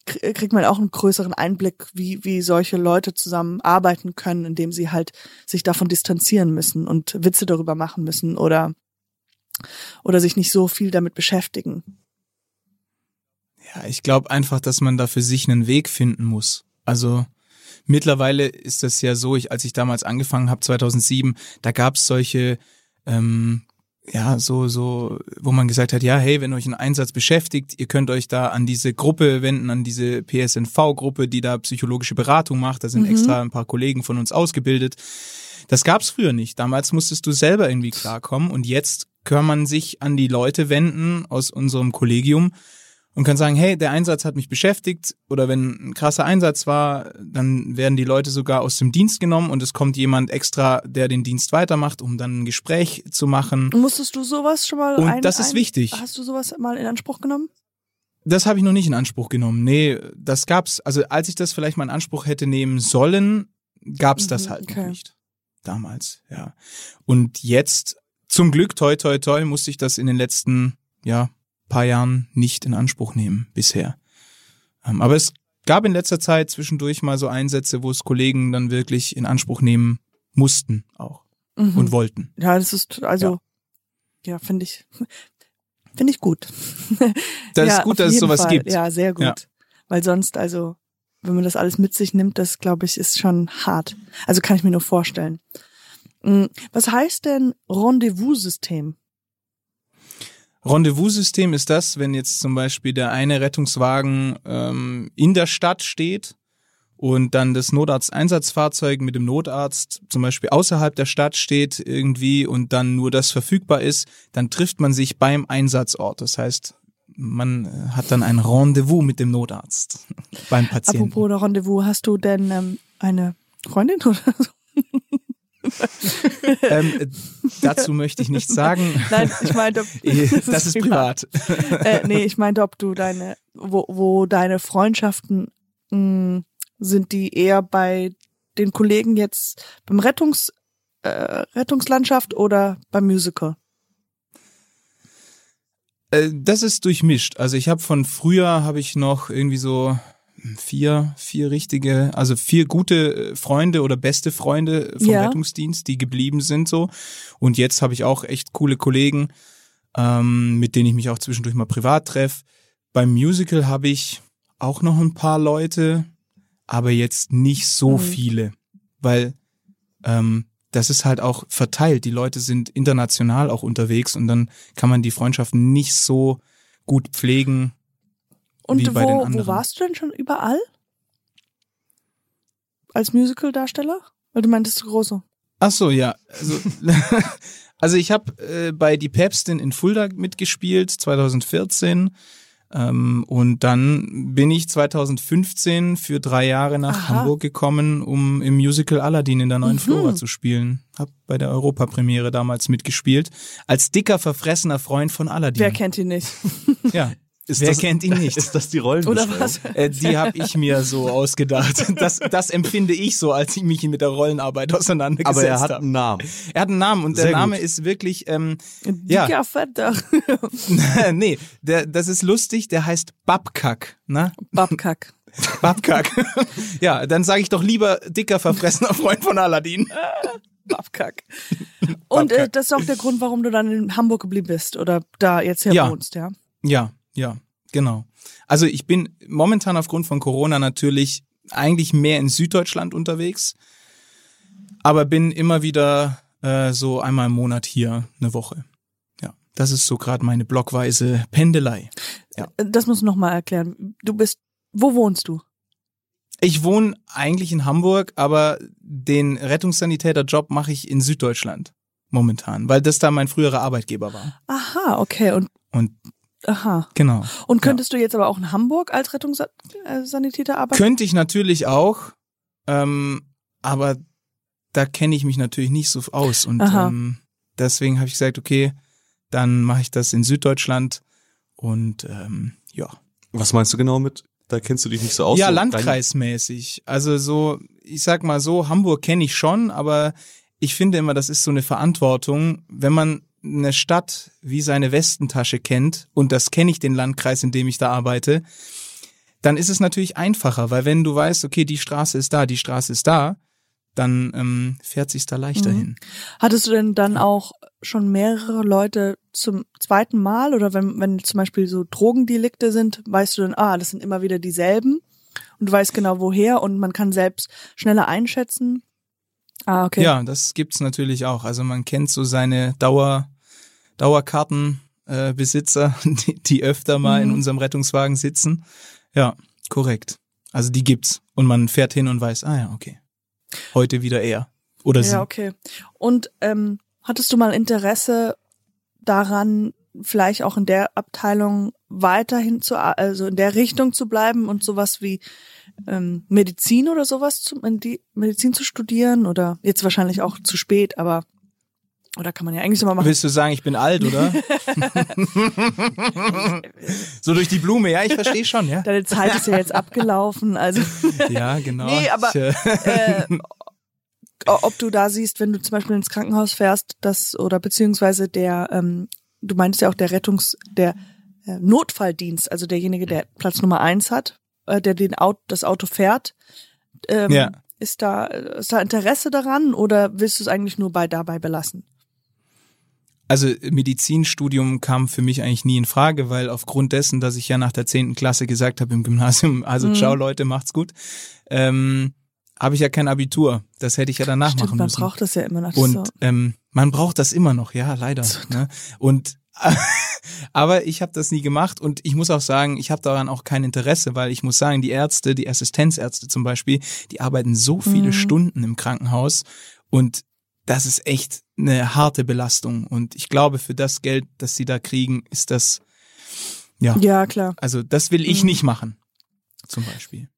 kriegt man auch einen größeren Einblick, wie wie solche Leute zusammen arbeiten können, indem sie halt sich davon distanzieren müssen und Witze darüber machen müssen oder oder sich nicht so viel damit beschäftigen. Ja, ich glaube einfach, dass man da für sich einen Weg finden muss. Also mittlerweile ist das ja so, ich, als ich damals angefangen habe, 2007, da gab's solche, ähm, ja, so, so, wo man gesagt hat, ja, hey, wenn euch ein Einsatz beschäftigt, ihr könnt euch da an diese Gruppe wenden, an diese PSNV-Gruppe, die da psychologische Beratung macht. Da sind Mhm. extra ein paar Kollegen von uns ausgebildet. Das gab's früher nicht. Damals musstest du selber irgendwie klarkommen und jetzt kann man sich an die Leute wenden aus unserem Kollegium und kann sagen, hey, der Einsatz hat mich beschäftigt oder wenn ein krasser Einsatz war, dann werden die Leute sogar aus dem Dienst genommen und es kommt jemand extra, der den Dienst weitermacht, um dann ein Gespräch zu machen. Musstest du sowas schon mal Und ein, das ist ein, wichtig. Hast du sowas mal in Anspruch genommen? Das habe ich noch nicht in Anspruch genommen. Nee, das gab's, also als ich das vielleicht mal in Anspruch hätte nehmen sollen, gab's das Mhm, halt okay. noch nicht. Damals, ja. Und jetzt, zum Glück, toi, toi, toi, musste ich das in den letzten, ja, paar Jahren nicht in Anspruch nehmen, bisher. Ähm, aber es gab in letzter Zeit zwischendurch mal so Einsätze, wo es Kollegen dann wirklich in Anspruch nehmen mussten auch Mhm. und wollten. Ja, das ist also ja, finde ich. Finde ich gut. Das ja, ist gut, dass es sowas Fall. gibt. Ja, sehr gut. Ja. Weil sonst, also, wenn man das alles mit sich nimmt, das glaube ich, ist schon hart. Also kann ich mir nur vorstellen. Mm, Was heißt denn Rendezvous-System? Rendezvous-System ist das, wenn jetzt zum Beispiel der eine Rettungswagen ähm, in der Stadt steht und dann das Notarzt-Einsatzfahrzeug mit dem Notarzt zum Beispiel außerhalb der Stadt steht irgendwie und dann nur das verfügbar ist, dann trifft man sich beim Einsatzort. Das heißt, man äh, hat dann ein Rendezvous mit dem Notarzt beim Patienten. Apropos Rendezvous, hast du denn ähm, eine Freundin oder so? ähm, äh, dazu möchte ich nichts sagen. Nein, ich meinte, ob, Eh, das ist privat. äh, nee, ich meinte, ob du deine, wo, wo deine Freundschaften mh, sind, die eher bei den Kollegen jetzt beim Rettungs, äh, Rettungslandschaft oder beim Musical? Äh, das ist durchmischt. Also ich habe von früher habe ich noch irgendwie so vier, vier richtige, also vier gute äh, Freunde oder beste Freunde vom Ja. Rettungsdienst, die geblieben sind so. Und jetzt habe ich auch echt coole Kollegen, ähm, mit denen ich mich auch zwischendurch mal privat treffe. Beim Musical habe ich auch noch ein paar Leute, aber jetzt nicht so Mhm. viele, weil ähm, das ist halt auch verteilt. Die Leute sind international auch unterwegs und dann kann man die Freundschaften nicht so gut pflegen. Und wo, wo warst du denn schon überall? Als Musical-Darsteller? Weil du meintest große. Ach so, ja. Also, also ich habe äh, bei Die Päpstin in Fulda mitgespielt, 2014. Ähm, und dann bin ich 2015 für drei Jahre nach Aha. Hamburg gekommen, um im Musical Aladdin in der neuen Mhm. Flora zu spielen. Hab bei der Europapremiere damals mitgespielt. Als dicker, verfressener Freund von Aladdin. Wer kennt ihn nicht? Ja. Ist Wer das, kennt ihn nicht? Ist das die Oder Rollenbeschreibung? was? Äh, die habe ich mir so ausgedacht. Das, das empfinde ich so, als ich mich mit der Rollenarbeit auseinandergesetzt Aber er hat habe. einen Namen. Er hat einen Namen und der Sehr Name gut. ist wirklich, ähm, Dicker Ja. Fetter. nee, der, das ist lustig, der heißt Babkak, ne? Babkack. Babkak. ja, dann sage ich doch lieber dicker, verfressener Freund von Aladdin. Babkack. Und äh, das ist auch der Grund, warum du dann in Hamburg geblieben bist oder da jetzt her Ja. wohnst, ja? Ja, ja, genau. Also ich bin momentan aufgrund von Corona natürlich eigentlich mehr in Süddeutschland unterwegs, aber bin immer wieder äh, so einmal im Monat hier eine Woche. Ja, das ist so gerade meine blockweise Pendelei. Ja. Äh, Das musst du noch mal erklären. Du bist, wo wohnst du? Ich wohne eigentlich in Hamburg, aber den Rettungssanitäterjob mache ich in Süddeutschland momentan, weil das da mein früherer Arbeitgeber war. Aha, okay. Und Und aha. genau. Und könntest du jetzt aber auch in Hamburg als Rettungssanitäter arbeiten? Könnte ich natürlich auch, ähm, aber da kenne ich mich natürlich nicht so aus und Aha. ähm, deswegen habe ich gesagt, okay, dann mache ich das in Süddeutschland und ähm, ja. Was meinst du genau mit? Da kennst du dich nicht so aus. ja, so landkreismäßig. Also so, ich sag mal so, Hamburg kenne ich schon, aber ich finde immer, das ist so eine Verantwortung, wenn man eine Stadt wie seine Westentasche kennt, und das kenne ich den Landkreis, in dem ich da arbeite, dann ist es natürlich einfacher, weil wenn du weißt, okay, die Straße ist da, die Straße ist da, dann ähm, fährt sich's da leichter Mhm. hin. Hattest du denn dann auch schon mehrere Leute zum zweiten Mal oder wenn, wenn zum Beispiel so Drogendelikte sind, weißt du dann, ah, das sind immer wieder dieselben und du weißt genau woher und man kann selbst schneller einschätzen? Ah, okay. Ja, das gibt's natürlich auch. Also man kennt so seine Dauer, Dauerkartenbesitzer, äh, die, die öfter mal in Mhm. unserem Rettungswagen sitzen. Ja, korrekt. Also die gibt's. Und man fährt hin und weiß, ah ja, okay. Heute wieder er. Oder sie. Ja, okay. Und ähm, hattest du mal Interesse daran, vielleicht auch in der Abteilung weiterhin zu, also in der Richtung zu bleiben und sowas wie ähm, Medizin oder sowas zu, in die Medizin zu studieren oder jetzt wahrscheinlich auch zu spät, aber oder kann man ja eigentlich immer machen. Willst du sagen, ich bin alt, oder? so durch die Blume, ja, ich verstehe schon, ja. Deine Zeit ist ja jetzt abgelaufen, also Ja, genau. Nee, aber- äh, äh, ob du da siehst, wenn du zum Beispiel ins Krankenhaus fährst, das oder beziehungsweise der, ähm, du meintest ja auch der Rettungs, der äh, Notfalldienst, also derjenige, der Platz Nummer eins hat, äh, der den Auto, das Auto fährt, ähm, Ja. ist da ist da Interesse daran oder willst du es eigentlich nur bei dabei belassen? Also Medizinstudium kam für mich eigentlich nie in Frage, weil aufgrund dessen, dass ich ja nach der zehnten Klasse gesagt habe im Gymnasium, also Mhm. ciao Leute, macht's gut, ähm, habe ich ja kein Abitur. Das hätte ich ja danach Stimmt, machen man müssen. braucht das ja immer noch. Und so. ähm, man braucht das immer noch, ja, leider. Ne? Und aber ich habe das nie gemacht und ich muss auch sagen, ich habe daran auch kein Interesse, weil ich muss sagen, die Ärzte, die Assistenzärzte zum Beispiel, die arbeiten so viele Mhm. Stunden im Krankenhaus und das ist echt eine harte Belastung. Und ich glaube, für das Geld, das sie da kriegen, ist das, ja, Ja, klar. also das will ich Mhm. nicht machen, zum Beispiel.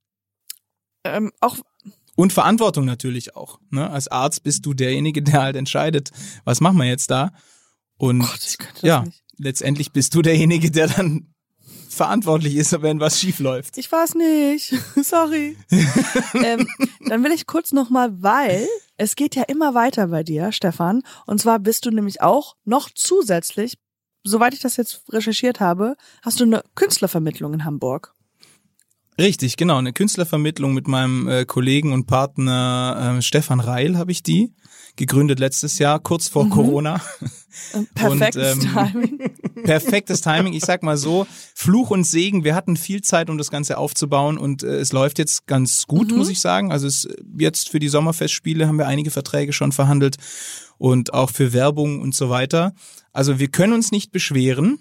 Ähm, auch Und Verantwortung natürlich auch. Ne? Als Arzt bist du derjenige, der halt entscheidet, was machen wir jetzt da. Und Gott, ja, letztendlich bist du derjenige, der dann verantwortlich ist, wenn was schief läuft. Ich war's nicht. Sorry. ähm, dann will ich kurz nochmal, weil es geht ja immer weiter bei dir, Stefan. Und zwar bist du nämlich auch noch zusätzlich, soweit ich das jetzt recherchiert habe, hast du eine Künstlervermittlung in Hamburg. Richtig, genau. Eine Künstlervermittlung mit meinem äh, Kollegen und Partner äh, Stefan Reil habe ich die gegründet letztes Jahr, kurz vor Corona. Äh, Perfektes ähm, Timing. Perfektes Timing. Ich sag mal so, Fluch und Segen. Wir hatten viel Zeit, um das Ganze aufzubauen und äh, es läuft jetzt ganz gut, muss ich sagen. Also es, jetzt für die Sommerfestspiele haben wir einige Verträge schon verhandelt und auch für Werbung und so weiter. Also wir können uns nicht beschweren.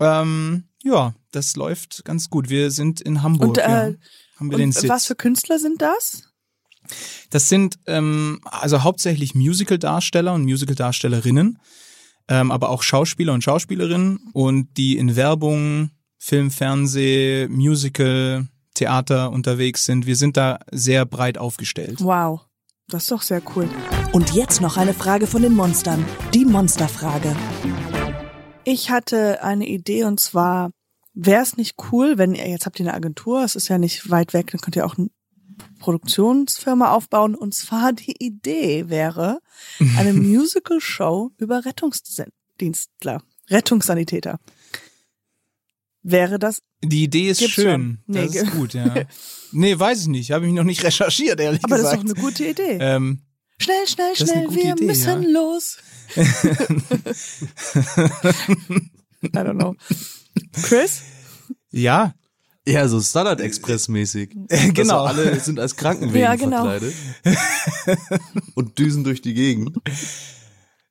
Ähm, ja, das läuft ganz gut. Wir sind in Hamburg. Und, äh, ja. Haben wir den Und Sitz. was für Künstler sind das? Das sind ähm, also hauptsächlich Musical-Darsteller und Musical-Darstellerinnen, ähm, aber auch Schauspieler und Schauspielerinnen und die in Werbung, Film, Fernseh, Musical, Theater unterwegs sind. Wir sind da sehr breit aufgestellt. Wow. Das ist doch sehr cool. Und jetzt noch eine Frage von den Monstern. Die Monsterfrage. Ich hatte eine Idee und zwar, wäre es nicht cool, wenn ihr, jetzt habt ihr eine Agentur, es ist ja nicht weit weg, dann könnt ihr auch Produktionsfirma aufbauen. Und zwar die Idee wäre eine Musical-Show über Rettungsdienstler, Rettungssanitäter. Wäre das, Die Idee ist schön. Nee, das ist gut, ja. Nee, weiß ich nicht. Habe ich noch nicht recherchiert, ehrlich aber das ist gesagt. doch eine gute Idee. ähm, schnell, schnell, schnell, wir Idee, müssen ja. los. I don't know. Chris? ja, Ja, so Standard Express mäßig. genau. Also alle sind als Krankenwegen Ja, genau. verkleidet. und düsen durch die Gegend.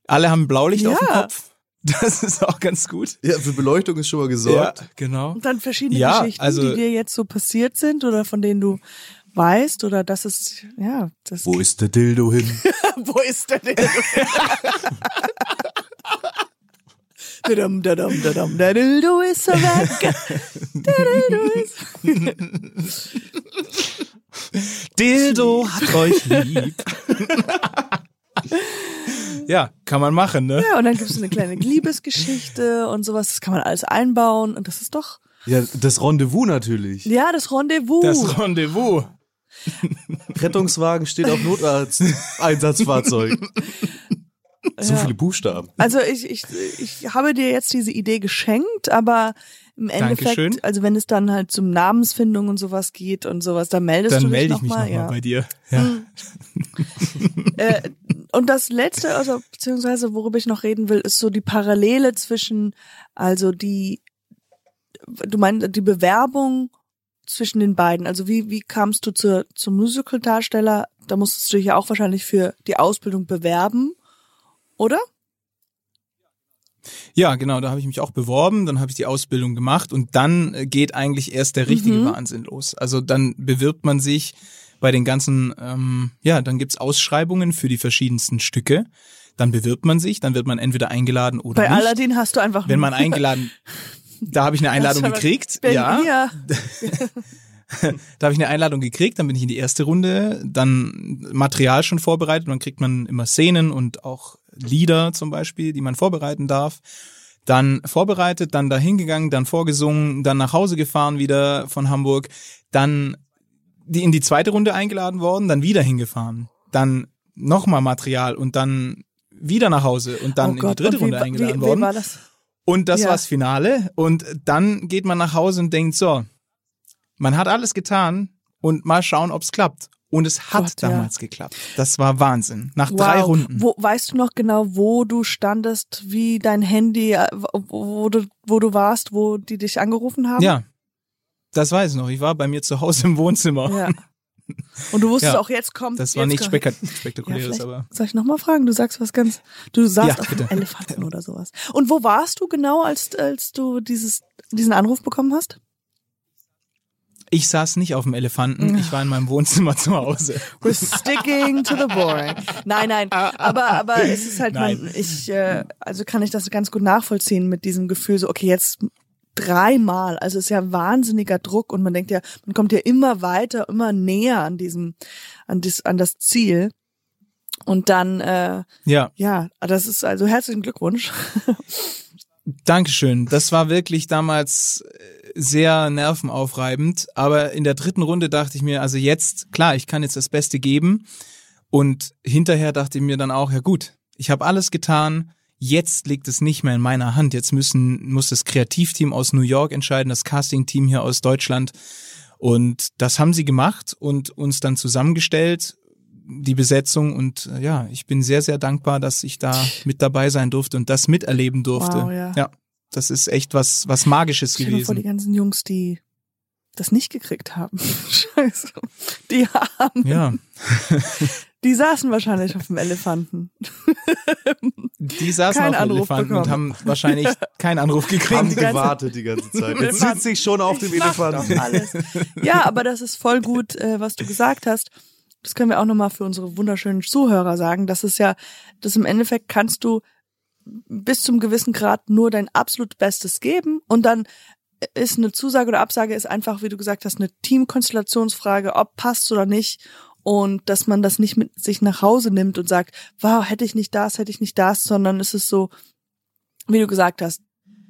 Alle haben Blaulicht auf dem Ja. Kopf. Das ist auch ganz gut. Ja, für Beleuchtung ist schon mal gesorgt. Ja, genau. Und dann verschiedene Ja, Geschichten, also- die dir jetzt so passiert sind oder von denen du weißt oder das ist, ja, das. Wo ist der Dildo hin? Wo ist der denn? Dadum, dadum, dadum, der Dildo ist so weg. Der Dildo ist. Dildo hat euch lieb. ja, kann man machen, ne? Ja, und dann gibt es eine kleine Liebesgeschichte und sowas. Das kann man alles einbauen und das ist doch, Ja, das Rendezvous natürlich. ja, das Rendezvous. Das Rendezvous. Rettungswagen steht auf Notarzt-Einsatzfahrzeug. So Ja. viele Buchstaben. Also ich, ich, ich habe dir jetzt diese Idee geschenkt, aber im Endeffekt, Dankeschön. also wenn es dann halt zum Namensfindung und sowas geht und sowas, dann meldest Dann du dich melde ich noch mich mal, nochmal ja. bei dir. Ja. Äh, und das letzte, also beziehungsweise worüber ich noch reden will, ist so die Parallele zwischen, also die, du meinst die Bewerbung zwischen den beiden. Also wie wie kamst du zur zum Musical-Darsteller? Da musstest du dich ja auch wahrscheinlich für die Ausbildung bewerben, oder? ja, genau, da habe ich mich auch beworben, dann habe ich die Ausbildung gemacht und dann äh, geht eigentlich erst der richtige Mhm. Wahnsinn los. Also dann bewirbt man sich bei den ganzen, ähm, ja, dann gibt's Ausschreibungen für die verschiedensten Stücke. Dann bewirbt man sich, dann wird man entweder eingeladen oder Bei nicht. Aladdin hast du einfach Wenn man eingeladen, da habe ich eine Einladung gekriegt. Ben, ja, hier. Da habe ich eine Einladung gekriegt, dann bin ich in die erste Runde, dann Material schon vorbereitet, dann kriegt man immer Szenen und auch Lieder zum Beispiel, die man vorbereiten darf. Dann vorbereitet, dann dahin gegangen, dann vorgesungen, dann nach Hause gefahren wieder von Hamburg, dann die in die zweite Runde eingeladen worden, dann wieder hingefahren, dann nochmal Material und dann wieder nach Hause und dann oh in Gott, die dritte wie, Runde eingeladen wie, wie worden. war das? Und das Ja. war's Finale. Und dann geht man nach Hause und denkt so, man hat alles getan und mal schauen, ob's klappt. Und es hat Gott, ja. damals geklappt. Das war Wahnsinn. Nach Wow. drei Runden. Wo, weißt du noch genau, wo du standest, wie dein Handy, äh, wo, du, wo du warst, wo die dich angerufen haben? Ja, das weiß ich noch. Ich war bei mir zu Hause im Wohnzimmer. Ja. Und du wusstest Ja. auch, jetzt kommt. Das war nicht Ja, spektakuläres, vielleicht aber soll ich nochmal fragen? Du sagst was ganz. Du saßt Ja, auf einem Elefanten oder sowas. Und wo warst du genau, als, als du dieses, diesen Anruf bekommen hast? Ich saß nicht auf dem Elefanten. Ich war in meinem Wohnzimmer zu Hause. We're sticking to the boring. Nein, nein. Aber, aber es ist halt, Nein. man, ich, äh, also kann ich das ganz gut nachvollziehen mit diesem Gefühl, so, okay, jetzt dreimal. Also es ist ja wahnsinniger Druck und man denkt ja, man kommt ja immer weiter, immer näher an diesem, an das, an das Ziel. Und dann, äh, Ja, ja, das ist also herzlichen Glückwunsch. Dankeschön. Das war wirklich damals äh, sehr nervenaufreibend. Aber in der dritten Runde dachte ich mir, also jetzt, klar, ich kann jetzt das Beste geben. Und hinterher dachte ich mir dann auch, ja gut, ich habe alles getan. Jetzt liegt es nicht mehr in meiner Hand. Jetzt müssen, muss das Kreativteam aus New York entscheiden, das Castingteam hier aus Deutschland. Und das haben sie gemacht und uns dann zusammengestellt, die Besetzung. Und äh, ja, ich bin sehr, sehr dankbar, dass ich da mit dabei sein durfte und das miterleben durfte. Wow, ja. ja, das ist echt was, was Magisches Stell mal vor, die gewesen. ganzen Jungs, die das nicht gekriegt haben. Scheiße. Die haben, Ja, die saßen wahrscheinlich auf dem Elefanten. die saßen Keinen auf dem Anruf Elefanten und bekommen. haben wahrscheinlich keinen Anruf Haben gekriegt. ganze- gewartet die ganze Zeit. Jetzt sitze ich schon auf dem Ich doch Elefanten. alles. Ja, aber das ist voll gut, äh, was du gesagt hast. Das können wir auch nochmal für unsere wunderschönen Zuhörer sagen. Das ist ja, das im Endeffekt kannst du bis zum gewissen Grad nur dein absolut Bestes geben. Und dann ist eine Zusage oder Absage ist einfach, wie du gesagt hast, eine Teamkonstellationsfrage, ob passt oder nicht. Und dass man das nicht mit sich nach Hause nimmt und sagt, wow, hätte ich nicht das, hätte ich nicht das, sondern es ist so, wie du gesagt hast,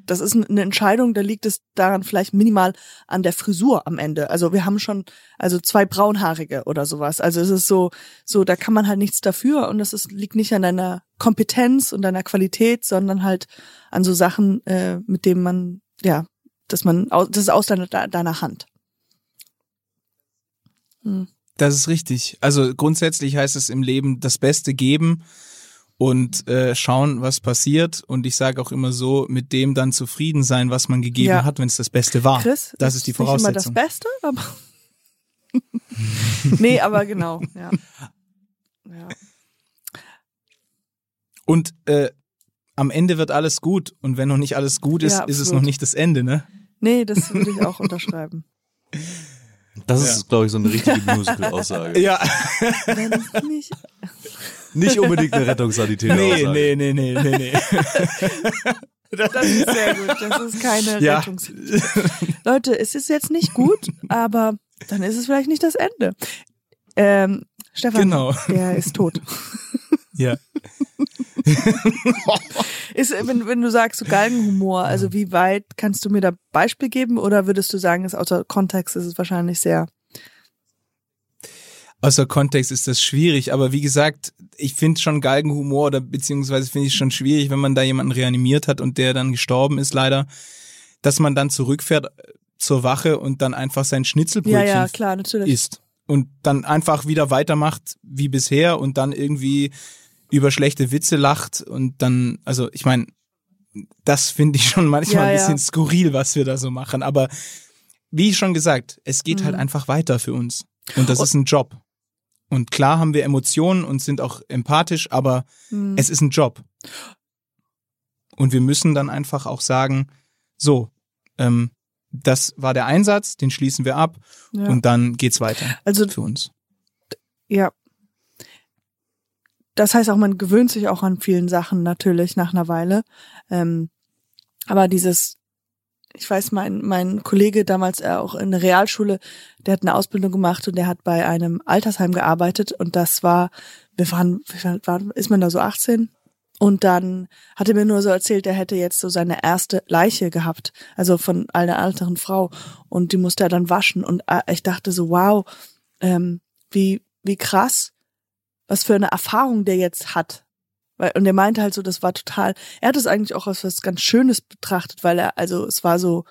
das ist eine Entscheidung, da liegt es daran vielleicht minimal an der Frisur am Ende. Also wir haben schon also zwei braunhaarige oder sowas. Also es ist so so da kann man halt nichts dafür und das ist liegt nicht an deiner Kompetenz und deiner Qualität, sondern halt an so Sachen, äh, mit denen man ja, dass man das ist aus deiner, deiner Hand. Hm. Das ist richtig. Also grundsätzlich heißt es im Leben das Beste geben und äh, schauen, was passiert. Und ich sage auch immer so, mit dem dann zufrieden sein, was man gegeben Ja. hat, wenn es das Beste war. Chris, das ist die Nicht immer das Voraussetzung. Beste, aber nee, aber genau, ja. ja. Und äh, am Ende wird alles gut. Und wenn noch nicht alles gut ist, Ja, ist es noch nicht das Ende, ne? Nee, das würde ich auch unterschreiben. Das ist, glaube ich, so eine richtige Musical-Aussage. Ja. Wenn ich nicht Nicht unbedingt eine Rettungssanitäter-Aussage. Nee, nee, nee, nee, nee, nee. Das ist sehr gut. Das ist keine Ja. Rettungs. Leute, es ist jetzt nicht gut, aber dann ist es vielleicht nicht das Ende. Ähm, Stefan, Genau. der ist tot. Ja. Ist, wenn, wenn du sagst, so Galgenhumor, also wie weit kannst du mir da Beispiel geben oder würdest du sagen, ist außer Kontext ist es wahrscheinlich sehr. Außer Kontext ist das schwierig, aber wie gesagt, ich finde schon Galgenhumor oder beziehungsweise finde ich schon schwierig, wenn man da jemanden reanimiert hat und der dann gestorben ist leider, dass man dann zurückfährt äh, zur Wache und dann einfach sein Schnitzelbrötchen Ja, ja, klar, natürlich. isst und dann einfach wieder weitermacht wie bisher und dann irgendwie über schlechte Witze lacht und dann, also ich meine, das finde ich schon manchmal Ja, ein ja. bisschen skurril, was wir da so machen, aber wie schon gesagt, es geht Mhm. halt einfach weiter für uns und das ist ein Job. Und klar haben wir Emotionen und sind auch empathisch, aber Hm. es ist ein Job. Und wir müssen dann einfach auch sagen, so, ähm, das war der Einsatz, den schließen wir ab ja. und dann geht's weiter also für uns. Ja. Das heißt auch, man gewöhnt sich auch an vielen Sachen natürlich nach einer Weile. Ähm, aber dieses, ich weiß, mein, mein Kollege damals äh, auch in der Realschule, der hat eine Ausbildung gemacht und der hat bei einem Altersheim gearbeitet und das war, wir waren, wie alt war, ist man da so 18? Und dann hat er mir nur so erzählt, er hätte jetzt so seine erste Leiche gehabt, also von einer älteren Frau. Und die musste er dann waschen. Und äh, ich dachte so, wow, ähm, wie, wie krass, was für eine Erfahrung der jetzt hat. Weil, und er meinte halt so, das war total, er hat es eigentlich auch als was ganz Schönes betrachtet, weil er, also es war so,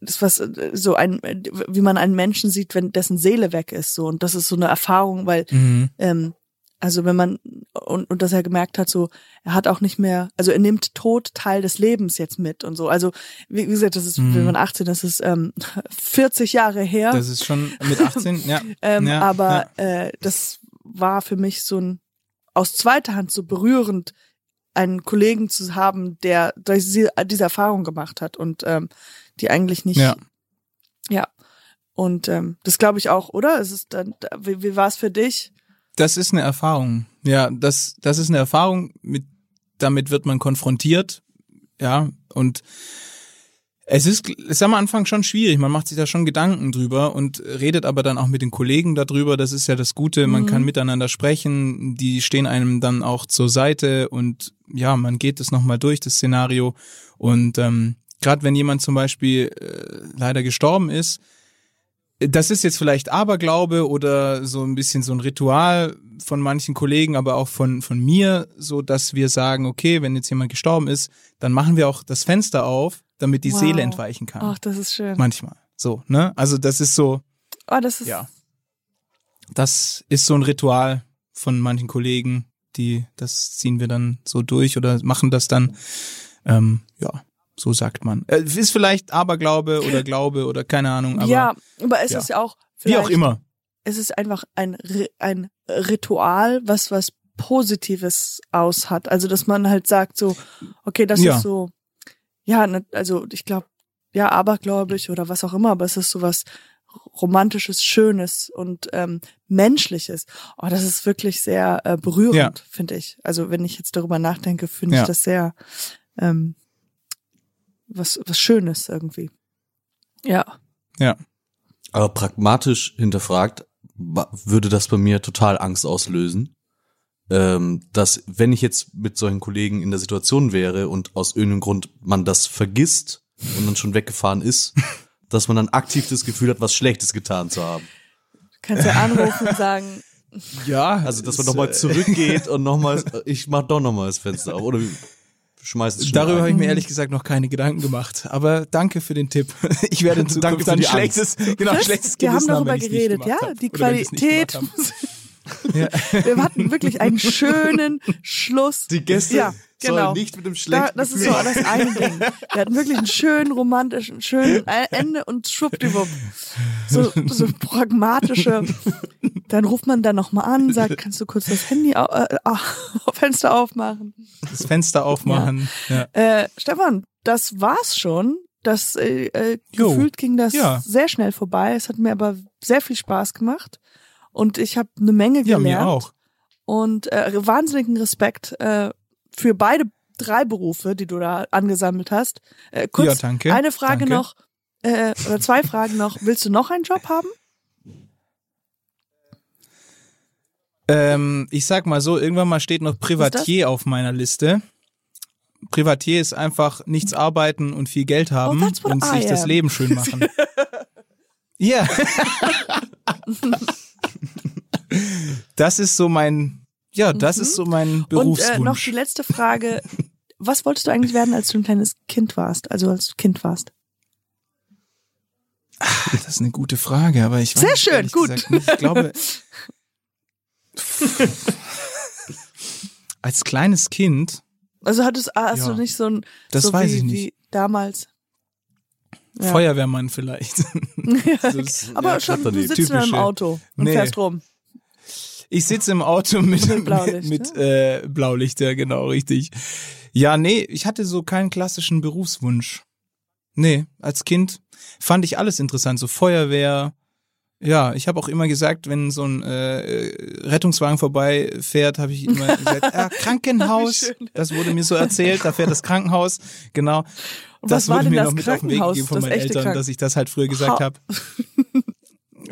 das was äh, so ein, wie man einen Menschen sieht, wenn dessen Seele weg ist, so und das ist so eine Erfahrung, weil Mhm. ähm, also wenn man und, und dass er gemerkt hat, so er hat auch nicht mehr, also er nimmt Tod Teil des Lebens jetzt mit und so. Also wie, wie gesagt, das ist, Mhm. wenn man 18, das ist ähm, 40 Jahre her. Das ist schon mit 18, ja. Ähm, ja, aber ja. äh, das war für mich so ein aus zweiter Hand so berührend, einen Kollegen zu haben, der diese Erfahrung gemacht hat und ähm, die eigentlich nicht. Ja. Ja. Und ähm, das glaube ich auch, oder? Es ist dann, wie, wie war es für dich? Das ist eine Erfahrung. Ja, das, das ist eine Erfahrung, mit, damit wird man konfrontiert. Ja, und es ist, ist am Anfang schon schwierig. Man macht sich da schon Gedanken drüber und redet aber dann auch mit den Kollegen darüber. Das ist ja das Gute. Man Mhm. kann miteinander sprechen. Die stehen einem dann auch zur Seite und ja, man geht das nochmal durch, das Szenario. Und ähm, gerade wenn jemand zum Beispiel äh, leider gestorben ist, das ist jetzt vielleicht Aberglaube oder so ein bisschen so ein Ritual von manchen Kollegen, aber auch von, von mir, so dass wir sagen, okay, wenn jetzt jemand gestorben ist, dann machen wir auch das Fenster auf, damit die Wow. Seele entweichen kann. Ach, das ist schön. Manchmal. So, ne? Also das ist so, Oh, das ist ja. Das ist so ein Ritual von manchen Kollegen, die, das ziehen wir dann so durch oder machen das dann. Ähm, ja, so sagt man. Äh, ist vielleicht Aberglaube oder Glaube oder keine Ahnung, aber ja, aber es ja. ist ja auch wie auch immer. es ist einfach ein, ein Ritual, was was Positives aus hat. Also, dass man halt sagt so, okay, das Ja. ist so, ja, ne, also ich glaube, ja, abergläubig oder was auch immer, aber es ist so was romantisches, schönes und ähm, menschliches. Oh, das ist wirklich sehr äh, berührend, Ja. finde ich. Also, wenn ich jetzt darüber nachdenke, finde Ja. ich das sehr ähm, was was Schönes irgendwie. Ja. Ja. Aber pragmatisch hinterfragt, würde das bei mir total Angst auslösen. Ähm, dass wenn ich jetzt mit solchen Kollegen in der Situation wäre und aus irgendeinem Grund man das vergisst und dann schon weggefahren ist, dass man dann aktiv das Gefühl hat, was Schlechtes getan zu haben. Kannst ja anrufen und sagen, Ja, Also dass man nochmal äh, zurückgeht und nochmal, ich mach doch nochmal das Fenster auf. Oder schmeißt es Darüber habe ich mir ehrlich gesagt noch keine Gedanken gemacht. Aber danke für den Tipp. Ich werde in Danke Zukunft für dann die schlechtes, genau, Chris, schlechtes wir haben darüber nicht geredet, ja, hab. die Qualität. Ja. Wir hatten wirklich einen schönen Schluss. Die Gäste Ja, genau. nicht mit dem Da, schlechten das ist so das eine Ding. Wir hatten wirklich einen schönen romantischen, schönen Ende und schwuppdiwupp. So, so pragmatische. Dann ruft man dann nochmal an, sagt, kannst du kurz das Handy, au äh, ah, Fenster aufmachen? Das Fenster aufmachen. Ja. Äh, Stefan, das war's schon. Das äh, äh, gefühlt ging das Ja. sehr schnell vorbei. Es hat mir aber sehr viel Spaß gemacht und ich habe eine Menge ja, gelernt. mir auch. Und äh, wahnsinnigen Respekt äh, für beide drei Berufe, die du da angesammelt hast. Äh, kurz Ja, danke. eine Frage Danke. noch äh, oder zwei Fragen noch. Willst du noch einen Job haben? Ähm, ich sag mal so, irgendwann mal steht noch Privatier auf meiner Liste. Privatier ist einfach nichts arbeiten und viel Geld haben Oh, that's what und I sich das am. Leben schön machen. Ja. das ist so mein, ja, das ist so mein Und Berufswunsch. äh, noch die letzte Frage. Was wolltest du eigentlich werden, als du ein kleines Kind warst? Also als du Kind warst? Das ist eine gute Frage, aber ich weiß Sehr schön, gut. Ich glaube, als kleines Kind, Also hattest, hast Ja. du nicht so ein Das so weiß wie, ich nicht. wie damals? Ja. Feuerwehrmann vielleicht. Das ist- Aber Ja, schon, du sitzt in einem Auto und Nee. fährst rum. Ich sitze im Auto mit, Mit Blaulicht, mit äh, Blaulicht, ja genau, richtig. Ja, nee, ich hatte so keinen klassischen Berufswunsch. Nee, als Kind fand ich alles interessant, so Feuerwehr. Ja, ich habe auch immer gesagt, wenn so ein äh, Rettungswagen vorbeifährt, habe ich immer gesagt, ah, Krankenhaus. Das wurde mir so erzählt, da fährt das Krankenhaus. Genau. Und das wurde mir das noch mit auf den Weg gegeben von meinen Eltern, dass ich das halt früher gesagt Ha- habe.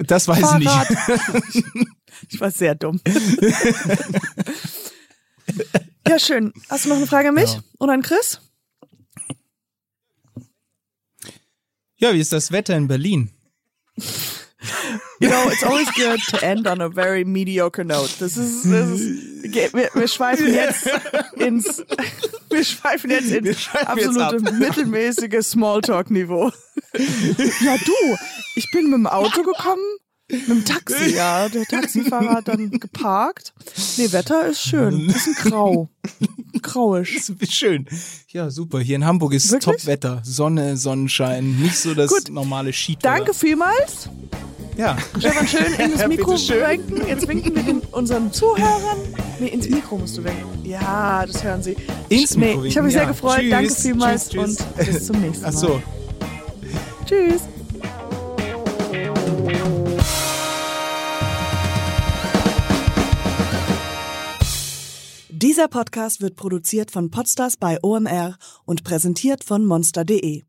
Das weiß ich Fahrrad. nicht. Ich war sehr dumm. ja, schön. Hast du noch eine Frage an mich Ja. oder an Chris? Ja, wie ist das Wetter in Berlin? You know, it's always good to end on a very mediocre note. Das ist, das ist wir, wir schweifen jetzt ins Wir schweifen jetzt ins jetzt absolute ab. mittelmäßige Smalltalk-Niveau. ja, du, ich bin mit dem Auto gekommen, mit dem Taxi, ja. Der Taxifahrer hat dann geparkt. Nee, Wetter ist schön. Bisschen grau. Grauisch. Ist schön. Ja, super. Hier in Hamburg ist Wirklich? Top-Wetter. Sonne, Sonnenschein. Nicht so das Gut. normale Skitour. Danke vielmals. Ja. Stefan, schön ins Ja, Mikro winken. Jetzt winken wir den, unseren Zuhörern. Nee, ins Mikro musst du winken. Ja, das hören sie. Ins nee, Mikro ich habe mich sehr ja. gefreut. Tschüss, Danke vielmals tschüss, tschüss. und bis zum nächsten Mal. Ach so. Tschüss. Dieser Podcast wird produziert von Podstars bei OMR und präsentiert von monster.de.